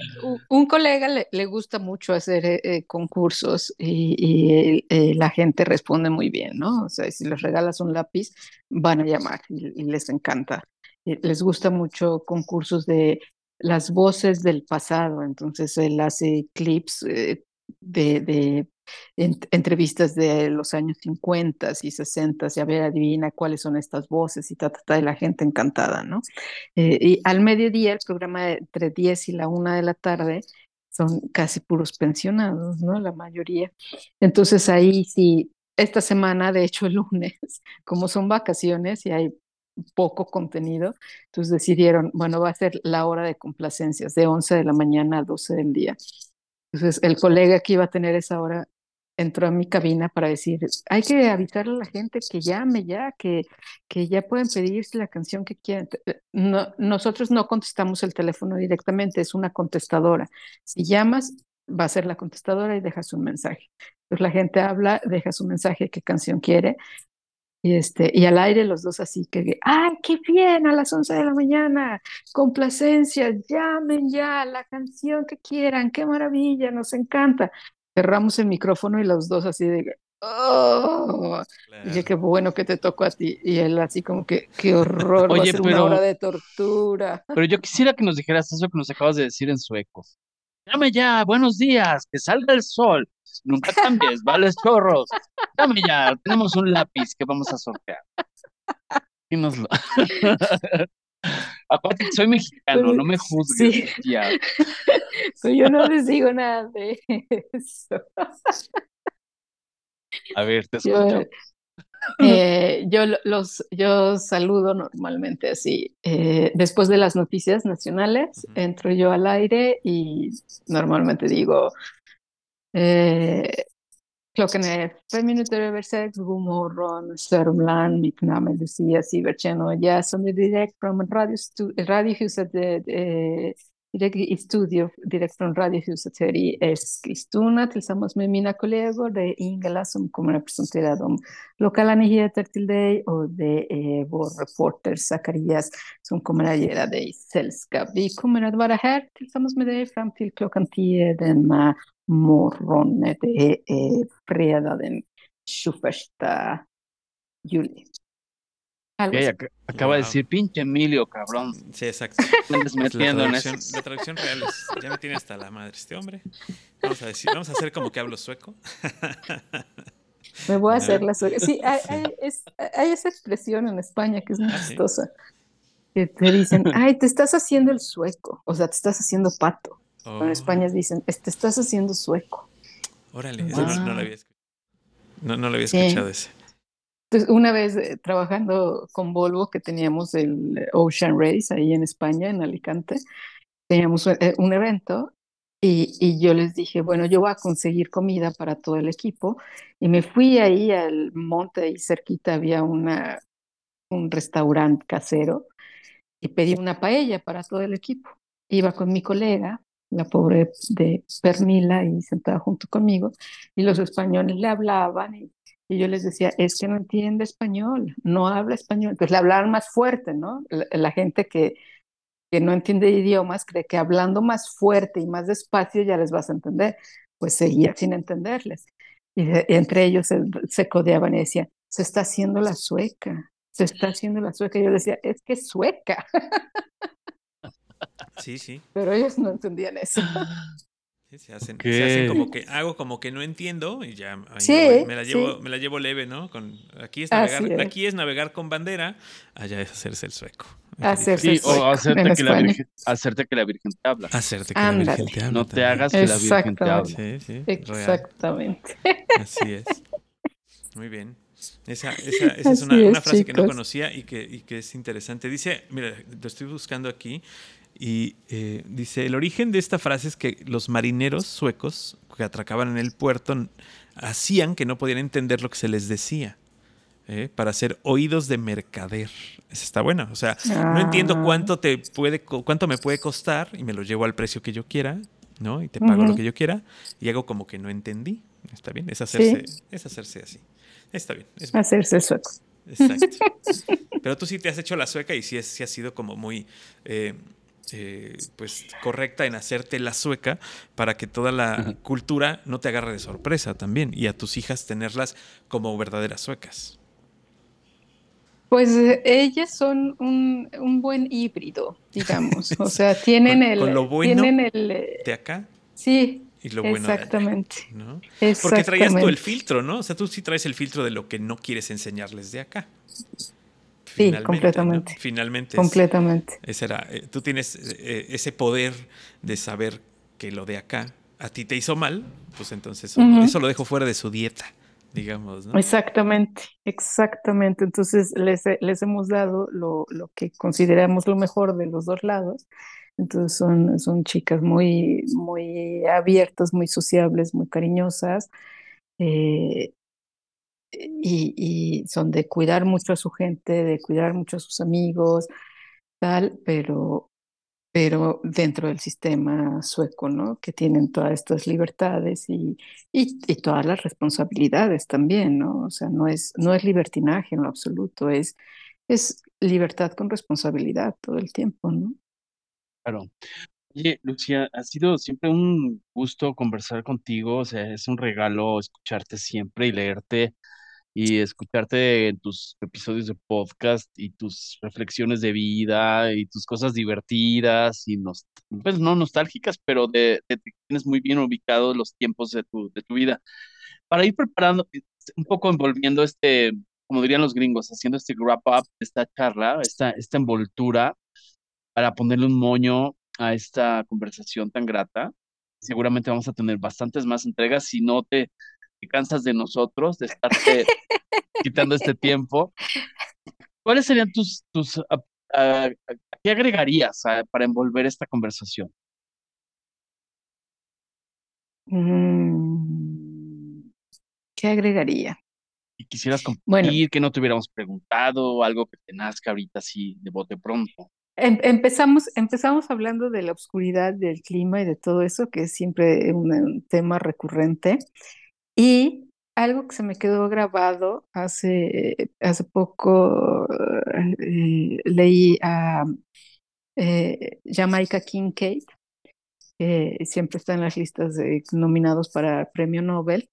Speaker 4: un colega le, le gusta mucho hacer eh, eh, concursos y, y, eh, la gente responde muy bien, ¿no? O sea, si les regalas un lápiz, van a llamar y, y les encanta. Les gusta mucho concursos de las voces del pasado, entonces él hace clips eh, de, de en- entrevistas de los años 50 y 60 y a ver, adivina cuáles son estas voces y ta, ta, ta, y la gente encantada, ¿no? Eh, y al mediodía, el programa entre 10 y la una de la tarde son casi puros pensionados, ¿no? La mayoría. Entonces ahí sí, esta semana, de hecho el lunes, como son vacaciones y hay poco contenido, entonces decidieron, bueno, va a ser la hora de complacencias, de 11 de la mañana a 12 del día. Entonces el colega que iba a tener esa hora entró a mi cabina para decir, hay que avisarle a la gente que llame ya, que, que ya pueden pedirse la canción que quieran. Eh, No, nosotros no contestamos el teléfono directamente, es una contestadora. Si llamas, va a ser la contestadora y dejas un mensaje. Entonces la gente habla, deja su mensaje, qué canción quiere. Y, este, y al aire los dos así que, ¡ay, qué bien! A las 11 de la mañana, complacencias, llamen ya la canción que quieran, qué maravilla, nos encanta. Cerramos el micrófono y los dos así de, ¡oh! Y dije, qué bueno que te tocó a ti. Y él así como que, qué horror, va a
Speaker 2: Oye,
Speaker 4: ser una hora
Speaker 2: pero,
Speaker 4: de tortura.
Speaker 2: pero yo quisiera que nos dijeras eso que nos acabas de decir en sueco. Llame ya, buenos días, que salga el sol. Nunca cambies, vales chorros. Llame ya, tenemos un lápiz que vamos a sortear. Y nos lo... Aparte, soy mexicano, no me juzgues,
Speaker 4: sí,
Speaker 2: tía.
Speaker 4: pero yo no les digo nada de eso.
Speaker 2: A ver, te
Speaker 4: Yo,
Speaker 2: escucho.
Speaker 4: Eh, yo lo- los yo saludo normalmente así. eh, después de las noticias nacionales, entro yo al aire y normalmente digo eh, klockan är fem minuter över sex, god morgon Sörmland, mitt namn är Lucia Sivertsen och jag som är direkt från Radiohuset, eh, eh, direkt i studio, direkt från Radiohuset här i Eskilstuna tillsammans med mina kollegor. Det är Ingela som kommer att presentera de lokala nyheter till dig och det är vår reporter Zacharias som kommer att göra dig sällskap. Vi kommer att vara här tillsammans med dig fram till klockan 10 denna morgon. Det är fredag den 21 juli.
Speaker 2: Ac- acaba de decir, pinche Emilio, cabrón.
Speaker 3: Sí, exacto. La
Speaker 2: metiendo en
Speaker 3: traducción,
Speaker 2: eso.
Speaker 3: la traducción real es, ya me tiene hasta la madre este hombre. Vamos a decir, vamos a hacer como que hablo sueco.
Speaker 4: Me voy a
Speaker 3: A
Speaker 4: hacer
Speaker 3: ver.
Speaker 4: la suegra. Sí, hay, hay- es- hay esa expresión en España que es muy
Speaker 3: Ah, sí.
Speaker 4: chistosa. Que te dicen, ay, te estás haciendo el sueco. O sea, te estás haciendo pato. Pero en
Speaker 3: Oh,
Speaker 4: España dicen, "Es- te estás haciendo sueco.
Speaker 3: órale, ese no, no lo
Speaker 2: Wow.
Speaker 3: había escuchado. No, no lo había
Speaker 4: Sí.
Speaker 3: escuchado ese.
Speaker 4: Entonces, una vez eh, trabajando con Volvo, que teníamos el Ocean Race ahí en España, en Alicante, teníamos un, eh, un evento y, y yo les dije, bueno, yo voy a conseguir comida para todo el equipo y me fui ahí al monte, ahí cerquita había una, un restaurante casero y pedí una paella para todo el equipo. Iba con mi colega, la pobre de Pernila, y sentada junto conmigo, y los españoles le hablaban y, y yo les decía, es que no entiende español, no habla español. Entonces le hablaban más fuerte, ¿no? La, la gente que, que no entiende idiomas cree que hablando más fuerte y más despacio ya les vas a entender. Pues seguía sin entenderles. Y, de- y entre ellos se, se codeaban y decían, se está haciendo la sueca, se está haciendo la sueca. Yo decía, es que es sueca,
Speaker 3: Sí, sí.
Speaker 4: pero ellos no entendían eso.
Speaker 3: Sí, Se hacen, se hacen como que hago como que no entiendo y ya ahí
Speaker 4: Sí,
Speaker 3: me, la
Speaker 4: sí.
Speaker 3: llevo, me la llevo leve, ¿no? Con aquí es navegar,
Speaker 4: es.
Speaker 3: aquí es navegar con bandera, allá es hacerse el sueco.
Speaker 4: Hacerse
Speaker 2: Sí, o
Speaker 4: sueco
Speaker 2: hacerte
Speaker 4: en
Speaker 2: que, la
Speaker 4: España.
Speaker 2: virgen, hacerte que la Virgen te habla.
Speaker 3: Hacerte que la. Virgen te habla
Speaker 2: No te hagas que la Virgen te
Speaker 4: Exactamente.
Speaker 2: habla.
Speaker 3: Sí, sí, real.
Speaker 4: Exactamente.
Speaker 3: Así es. Muy bien. Esa, esa- esa es una,
Speaker 4: Así es,
Speaker 3: una frase que no conocía y que, y que es interesante. Dice, mira, lo estoy buscando aquí y eh, dice, el origen de esta frase es que los marineros suecos que atracaban en el puerto hacían que no podían entender lo que se les decía. ¿eh? para hacer oídos de mercader. Esa está buena. O sea, no entiendo
Speaker 4: Ah.
Speaker 3: cuánto te puede cuánto me puede costar y me lo llevo al precio que yo quiera, ¿no? Y te pago lo que yo quiera y hago como que no entendí. Está bien, es hacerse, es hacerse así. Está bien, es bien.
Speaker 4: Hacerse sueco.
Speaker 3: Exacto. Pero tú sí te has hecho la sueca y sí, es, sí has sido como muy eh, eh, pues correcta en hacerte la sueca para que toda la
Speaker 2: Ajá.
Speaker 3: cultura no te agarre de sorpresa también y a tus hijas tenerlas como verdaderas suecas.
Speaker 4: Pues eh, ellas son un, un buen híbrido, digamos. O sea, tienen
Speaker 3: Con-
Speaker 4: el.
Speaker 3: con lo bueno
Speaker 4: tienen el. eh,
Speaker 3: De acá
Speaker 4: Sí,
Speaker 3: y lo bueno de allá,
Speaker 4: exactamente.
Speaker 3: ¿no? Porque traías tú el
Speaker 4: Exactamente.
Speaker 3: filtro, ¿no? O sea, tú sí traes el filtro de lo que no quieres enseñarles de acá.
Speaker 4: Sí,
Speaker 3: ¿no?
Speaker 4: completamente.
Speaker 3: Finalmente es-
Speaker 4: Completamente.
Speaker 3: Ese era, eh, tú tienes eh, ese poder de saber que lo de acá a ti te hizo mal, pues entonces eso, lo dejo fuera de su dieta, digamos, ¿no?
Speaker 4: Exactamente, exactamente. Entonces les, les hemos dado lo, lo que consideramos lo mejor de los dos lados. Entonces son, son chicas muy, muy abiertas, muy sociables, muy cariñosas. eh, y, son de cuidar mucho a su gente, de cuidar mucho a sus amigos, tal, pero, pero dentro del sistema sueco, ¿no? Que tienen todas estas libertades y, y, y todas las responsabilidades también, ¿no? O sea, no es, no es libertinaje en lo absoluto, es, es libertad con responsabilidad todo el tiempo, ¿no?
Speaker 2: Claro. Oye, Lucía, ha sido siempre un gusto conversar contigo, o sea, es un regalo escucharte siempre y leerte y escucharte en tus episodios de podcast y tus reflexiones de vida y tus cosas divertidas y nos, pues no nostálgicas, pero de, de- tienes muy bien ubicados los tiempos de tu, de tu vida. Para ir preparando, eh, un poco envolviendo este, como dirían los gringos, haciendo este wrap up esta charla, esta, esta envoltura para ponerle un moño a esta conversación tan grata. Seguramente vamos a tener bastantes más entregas si no te, te cansas de nosotros, de estarte quitando este tiempo. ¿Cuáles serían tus, tus, qué agregarías para envolver esta conversación?
Speaker 4: Mm, ¿qué agregaría?
Speaker 2: Y quisieras
Speaker 4: Bueno.
Speaker 2: compartir, que no te hubiéramos preguntado, algo que te nazca ahorita así de bote pronto.
Speaker 4: Em- empezamos, empezamos hablando de la oscuridad del clima y de todo eso, que es siempre un, un tema recurrente. Y algo que se me quedó grabado hace, hace poco, eh, leí a eh, Jamaica Kincaid, que siempre está en las listas de nominados para Premio Nobel.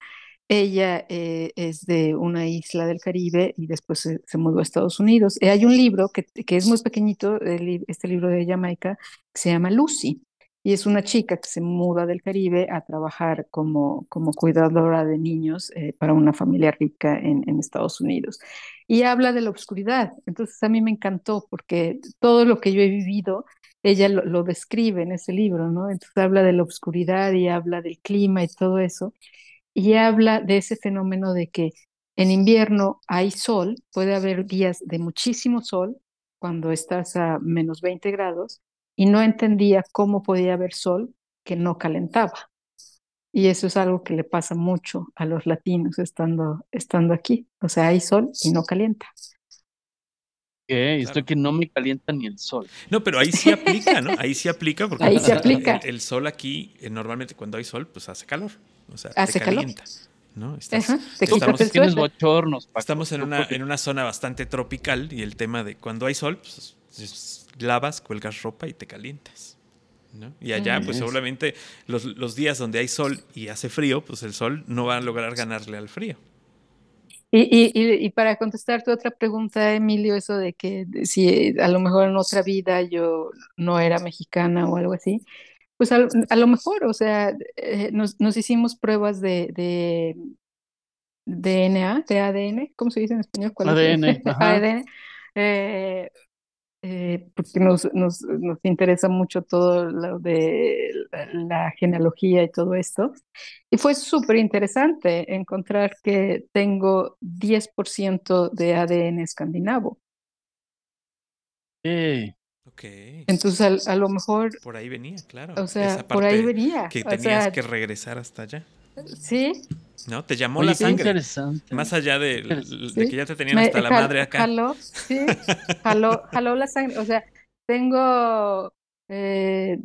Speaker 4: Ella eh, es de una isla del Caribe y después se, mudó a Estados Unidos. Eh, hay un libro que, que es muy pequeñito, este libro de Jamaica, que se llama Lucy. Y es una chica que se muda del Caribe a trabajar como, como cuidadora de niños eh, para una familia rica en, Estados Unidos. Y habla de la oscuridad. Entonces a mí me encantó porque todo lo que yo he vivido, ella lo, lo describe en ese libro, ¿no? Entonces habla de la oscuridad y habla del clima y todo eso y habla de ese fenómeno de que en invierno hay sol, puede haber días de muchísimo sol cuando estás a menos 20 grados y no entendía cómo podía haber sol que no calentaba. Y eso es algo que le pasa mucho a los latinos estando, estando aquí. O sea, hay sol y no calienta.
Speaker 2: ¿Qué? Estoy
Speaker 3: Claro.
Speaker 2: que no me calienta ni el sol.
Speaker 3: No, pero ahí sí aplica, ¿no? Ahí sí aplica porque
Speaker 4: Ahí se
Speaker 3: el-
Speaker 4: aplica.
Speaker 3: El, el sol aquí, eh, normalmente cuando hay sol, pues hace calor. O sea,
Speaker 4: Hace
Speaker 3: te
Speaker 4: calor.
Speaker 3: calienta. ¿no? Estás-
Speaker 4: Ajá, te
Speaker 3: estamos-
Speaker 2: Tienes bochornos, Paco.
Speaker 3: Estamos en una, en una zona bastante tropical y el tema de cuando hay sol, pues es- lavas, cuelgas ropa y te calientas. ¿no? Y allá,
Speaker 2: Mm.
Speaker 3: pues
Speaker 2: Es.
Speaker 3: seguramente los, los días donde hay sol y hace frío, pues el sol no va a lograr ganarle al frío.
Speaker 4: Y, y, y, y para contestar tu otra pregunta, Emilio, eso de que de- si a lo mejor en otra vida yo no era mexicana o algo así, pues a, a lo mejor, o sea, eh, nos, nos hicimos pruebas de, de DNA, de ADN, ¿cómo se dice en español?
Speaker 2: ADN.
Speaker 4: ADN, eh, eh, porque nos, nos, nos interesa mucho todo lo de la, genealogía y todo esto. Y fue súper interesante encontrar que tengo 10% de ADN escandinavo.
Speaker 2: Eh,
Speaker 3: Ok.
Speaker 4: Entonces, a, a lo mejor,
Speaker 3: Por ahí venía, claro.
Speaker 4: o sea,
Speaker 3: Esa
Speaker 4: por ahí venía.
Speaker 3: Que
Speaker 4: O
Speaker 3: tenías
Speaker 4: sea,
Speaker 3: que regresar hasta allá.
Speaker 4: Sí,
Speaker 3: ¿No? Te llamó
Speaker 2: Oye,
Speaker 3: la sangre.
Speaker 2: interesante.
Speaker 3: Más allá de, de
Speaker 4: Sí.
Speaker 3: que ya te tenían
Speaker 4: me
Speaker 3: hasta la
Speaker 4: jal-
Speaker 3: madre acá.
Speaker 4: jaló, sí, jaló, jaló la sangre. O sea, tengo eh,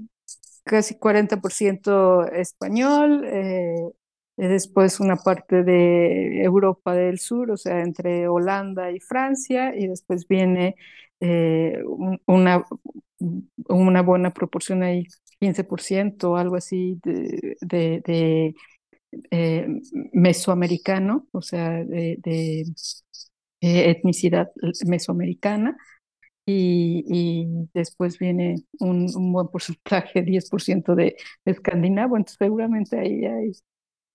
Speaker 4: casi 40% español, eh, y después una parte de Europa del Sur, o sea, entre Holanda y Francia, y después viene eh, un- una, una buena proporción ahí, 15%, algo así, de, de, de, eh, mesoamericano, o sea, de, de, eh, etnicidad mesoamericana. Y, y después viene un, un buen porcentaje, 10% de, de escandinavo, entonces seguramente ahí hay,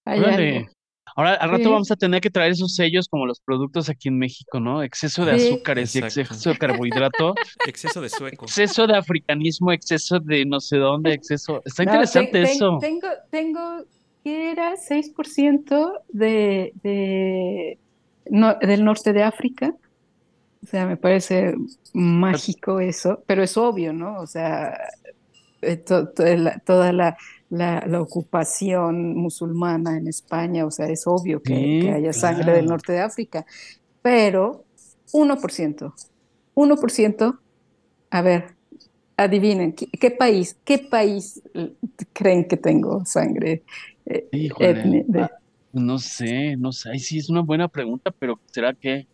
Speaker 4: hay algo.
Speaker 2: Ahora, al rato
Speaker 4: Sí.
Speaker 2: vamos a tener que traer esos sellos como los productos aquí en México, ¿no? Exceso de
Speaker 4: Sí.
Speaker 2: azúcares y exceso de carbohidrato,
Speaker 3: Exceso de sueco.
Speaker 2: exceso de africanismo, exceso de no sé dónde, exceso. Está
Speaker 4: No,
Speaker 2: interesante eso.
Speaker 4: Tengo, tengo, ¿qué era? 6% de, de, no- del norte de África. O sea, me parece mágico eso, pero es obvio, ¿no? O sea, eh, to- to- la- toda la, la, la ocupación musulmana en España, o sea, es obvio que,
Speaker 2: Sí,
Speaker 4: que haya sangre del norte de África, pero 1%, 1%, a ver, adivinen, ¿qué, qué país, qué país eh, creen que tengo sangre eh,
Speaker 2: Híjole.
Speaker 4: etni- de-
Speaker 2: Ah, no sé, no sé. Ay, sí, es una buena pregunta, pero ¿será que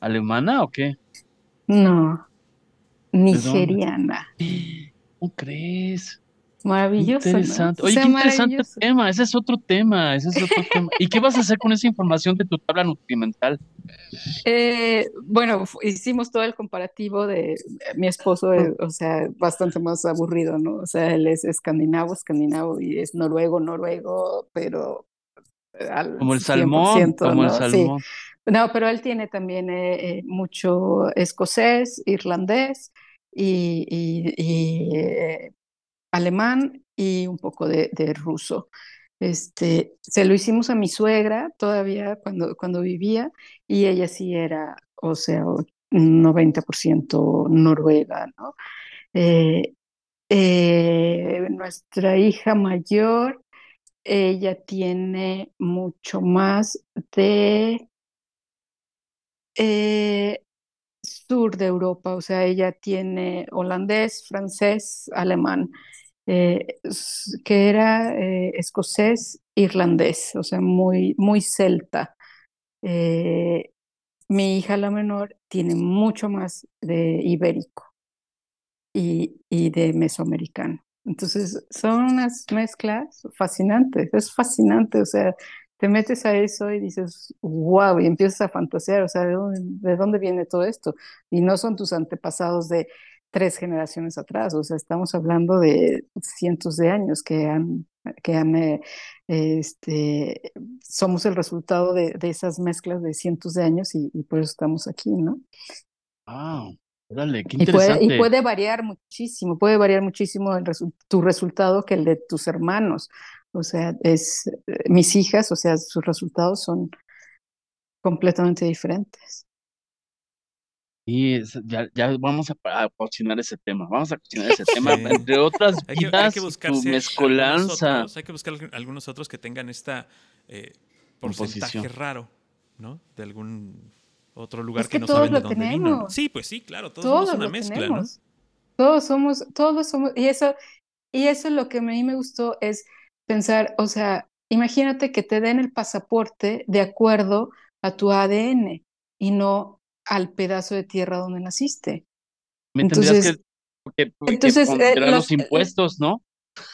Speaker 2: alemana o qué?
Speaker 4: No, nigeriana.
Speaker 2: ¿Cómo crees?
Speaker 4: Maravilloso, ¿no?
Speaker 2: Interesante.
Speaker 4: O
Speaker 2: Oye,
Speaker 4: sea,
Speaker 2: qué interesante tema. Ese es otro tema. Ese es otro tema. ¿Y qué vas a hacer con esa información de tu tabla nutrimental?
Speaker 4: Eh, bueno, hicimos todo el comparativo de mi esposo, eh, o sea, bastante más aburrido, ¿no? O sea, él es escandinavo, escandinavo y es noruego, noruego, pero eh, al
Speaker 2: Como el salmón,
Speaker 4: 100%,
Speaker 2: como el
Speaker 4: ¿no? Sí.
Speaker 2: salmón.
Speaker 4: No, pero él tiene también eh, eh, mucho escocés, irlandés y, y- y, eh, alemán y un poco de, ruso. Este, se lo hicimos a mi suegra todavía cuando, cuando vivía y ella sí era, o sea, o- 90% noruega, ¿no? Eh, eh, nuestra hija mayor, ella tiene mucho más de eh, sur de Europa, o sea, ella tiene holandés, francés, alemán, eh, que era eh, escocés, irlandés, o sea, muy, muy celta. Eh, mi hija la menor tiene mucho más de ibérico y, y de mesoamericano. Entonces, son unas mezclas fascinantes, es fascinante, o sea, te metes a eso y dices, wow, y empiezas a fantasear, o sea, ¿de dónde, de dónde viene todo esto? Y no son tus antepasados de tres generaciones atrás, o sea, estamos hablando de cientos de años que han, que han, eh, este, somos el resultado de, de esas mezclas de cientos de años y, y por eso estamos aquí, ¿no?
Speaker 2: Wow, órale, qué
Speaker 4: Y puede, y
Speaker 2: interesante.
Speaker 4: puede variar muchísimo, puede variar muchísimo el resu- tu resultado que el de tus hermanos. O sea, es eh, mis hijas, o sea, sus resultados son completamente diferentes.
Speaker 2: Y es- ya, ya vamos a, a cocinar ese tema. Vamos a cocinar ese tema,
Speaker 3: Sí.
Speaker 2: entre otras
Speaker 3: Hay que, hay
Speaker 2: vidas,
Speaker 3: que
Speaker 2: tu
Speaker 3: buscarse algunos
Speaker 2: mezcolanza.
Speaker 3: otros, hay que buscar alg- algunos otros que tengan esta eh, porcentaje
Speaker 2: Composición.
Speaker 3: raro, ¿no? De algún otro lugar
Speaker 4: Es
Speaker 3: que
Speaker 4: que
Speaker 3: no
Speaker 4: todos
Speaker 3: saben de
Speaker 4: lo
Speaker 3: dónde vino. ¿no?
Speaker 4: tenemos.
Speaker 3: Sí, pues sí, claro, todos
Speaker 4: Todos
Speaker 3: somos una
Speaker 4: lo
Speaker 3: mezcla, ¿no?
Speaker 4: tenemos. Todos somos, todos somos, y eso, y eso es lo que a mí me gustó es pensar, o sea, imagínate que te den el pasaporte de acuerdo a tu ADN y no al pedazo de tierra donde naciste.
Speaker 2: Me tendrías
Speaker 4: Entonces,
Speaker 2: que, que, que
Speaker 4: entonces, eh,
Speaker 2: los
Speaker 4: los- eh,
Speaker 2: impuestos, ¿no?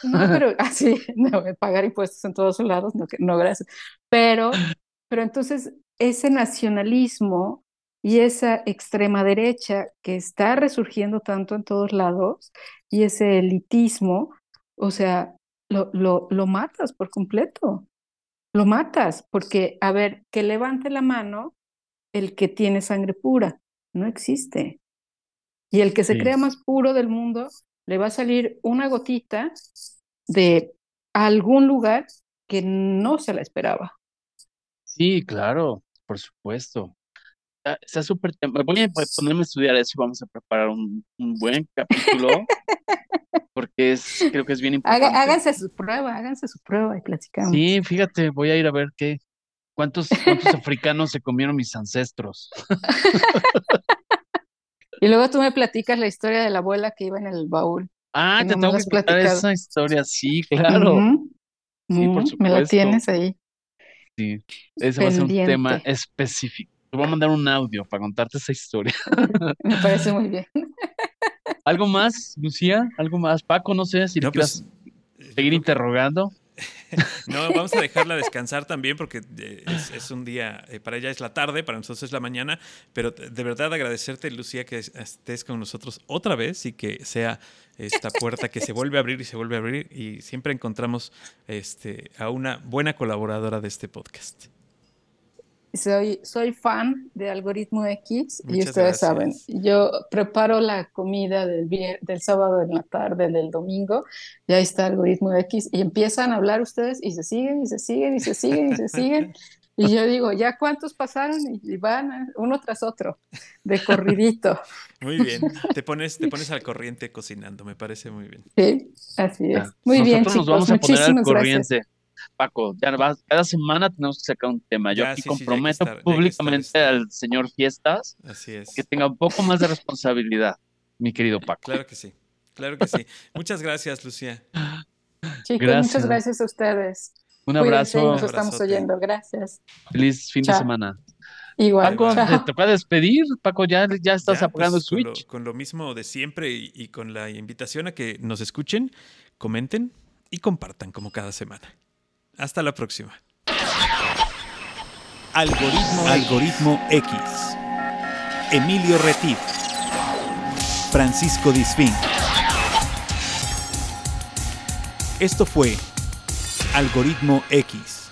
Speaker 4: No, pero así, no, pagar impuestos en todos lados, no, no, gracias. Pero, pero entonces ese nacionalismo y esa extrema derecha que está resurgiendo tanto en todos lados y ese elitismo, o sea, lo, lo, lo matas por completo. Lo matas, porque, a ver, que levante la mano el que tiene sangre pura. No existe. Y el que se
Speaker 2: Sí.
Speaker 4: crea más puro del mundo, le va a salir una gotita de algún lugar que no se la esperaba.
Speaker 2: Sí, claro, por supuesto. Está súper. Voy a ponerme a estudiar eso y vamos a preparar un, un buen capítulo porque es, creo que es bien importante.
Speaker 4: háganse su prueba, háganse su prueba y platicamos.
Speaker 2: Sí, fíjate, voy a ir a ver qué, cuántos, cuántos africanos se comieron mis ancestros.
Speaker 4: Y luego tú me platicas la historia de la abuela que iba en el baúl.
Speaker 2: Ah, te tengo que
Speaker 4: platicado.
Speaker 2: esa historia, sí, claro. Sí, por
Speaker 4: ujú, Me la
Speaker 2: supuesto.
Speaker 4: tienes ahí.
Speaker 2: Sí, ese va a ser un tema específico. Te voy a mandar un audio para contarte esa historia.
Speaker 4: Me parece muy bien.
Speaker 2: ¿Algo más, Lucía? ¿Algo más? Paco, no sé si
Speaker 3: No,
Speaker 2: quieras
Speaker 3: pues,
Speaker 2: seguir interrogando.
Speaker 3: No, vamos a dejarla descansar también porque eh, es, un día, eh, para ella es la tarde, para nosotros es la mañana, pero de verdad agradecerte, Lucía, que es- estés con nosotros otra vez y que sea esta puerta que se vuelve a abrir y se vuelve a abrir y siempre encontramos este, a una buena colaboradora de este podcast.
Speaker 4: Soy, soy fan de Algoritmo X y ustedes saben, yo preparo la comida del, vier- del sábado en la tarde, del domingo, y ahí está Algoritmo X y empiezan a hablar ustedes y se siguen y se siguen y se siguen y se siguen. Y yo digo, ¿ya cuántos pasaron? Y, van uno tras otro, de corridito.
Speaker 3: Muy bien, te pones, te pones al corriente cocinando, me parece muy bien.
Speaker 4: Sí, así es. Muy bien,
Speaker 2: Nosotros nos
Speaker 4: chicos,
Speaker 2: vamos a poner al
Speaker 4: muchísimas gracias.
Speaker 2: Paco, ya vas- cada semana tenemos que sacar un tema. Yo
Speaker 3: Ya,
Speaker 2: aquí
Speaker 3: sí, sí,
Speaker 2: comprometo
Speaker 3: estar- estar,
Speaker 2: públicamente al señor Fiestas
Speaker 3: Así es.
Speaker 2: que tenga un poco más de responsabilidad, mi querido Paco.
Speaker 3: Claro que sí, claro que sí. Muchas gracias, Lucía.
Speaker 4: Chicos,
Speaker 2: Gracias.
Speaker 4: muchas gracias a ustedes.
Speaker 2: Un
Speaker 4: Cuídense
Speaker 2: abrazo,
Speaker 4: nos
Speaker 3: Un
Speaker 4: estamos oyendo. Gracias.
Speaker 2: feliz fin de semana.
Speaker 4: Igual.
Speaker 2: Paco. ¿te toca despedir? Paco, ya, ya estás
Speaker 3: Ya,
Speaker 2: apagando
Speaker 3: pues,
Speaker 2: el
Speaker 3: con lo-
Speaker 2: switch.
Speaker 3: Con lo, mismo de siempre y, y con la invitación a que nos escuchen, comenten y compartan como cada semana. Hasta la próxima.
Speaker 1: Algoritmo, X. Emilio Retif. Francisco Disfín. Esto fue Algoritmo X.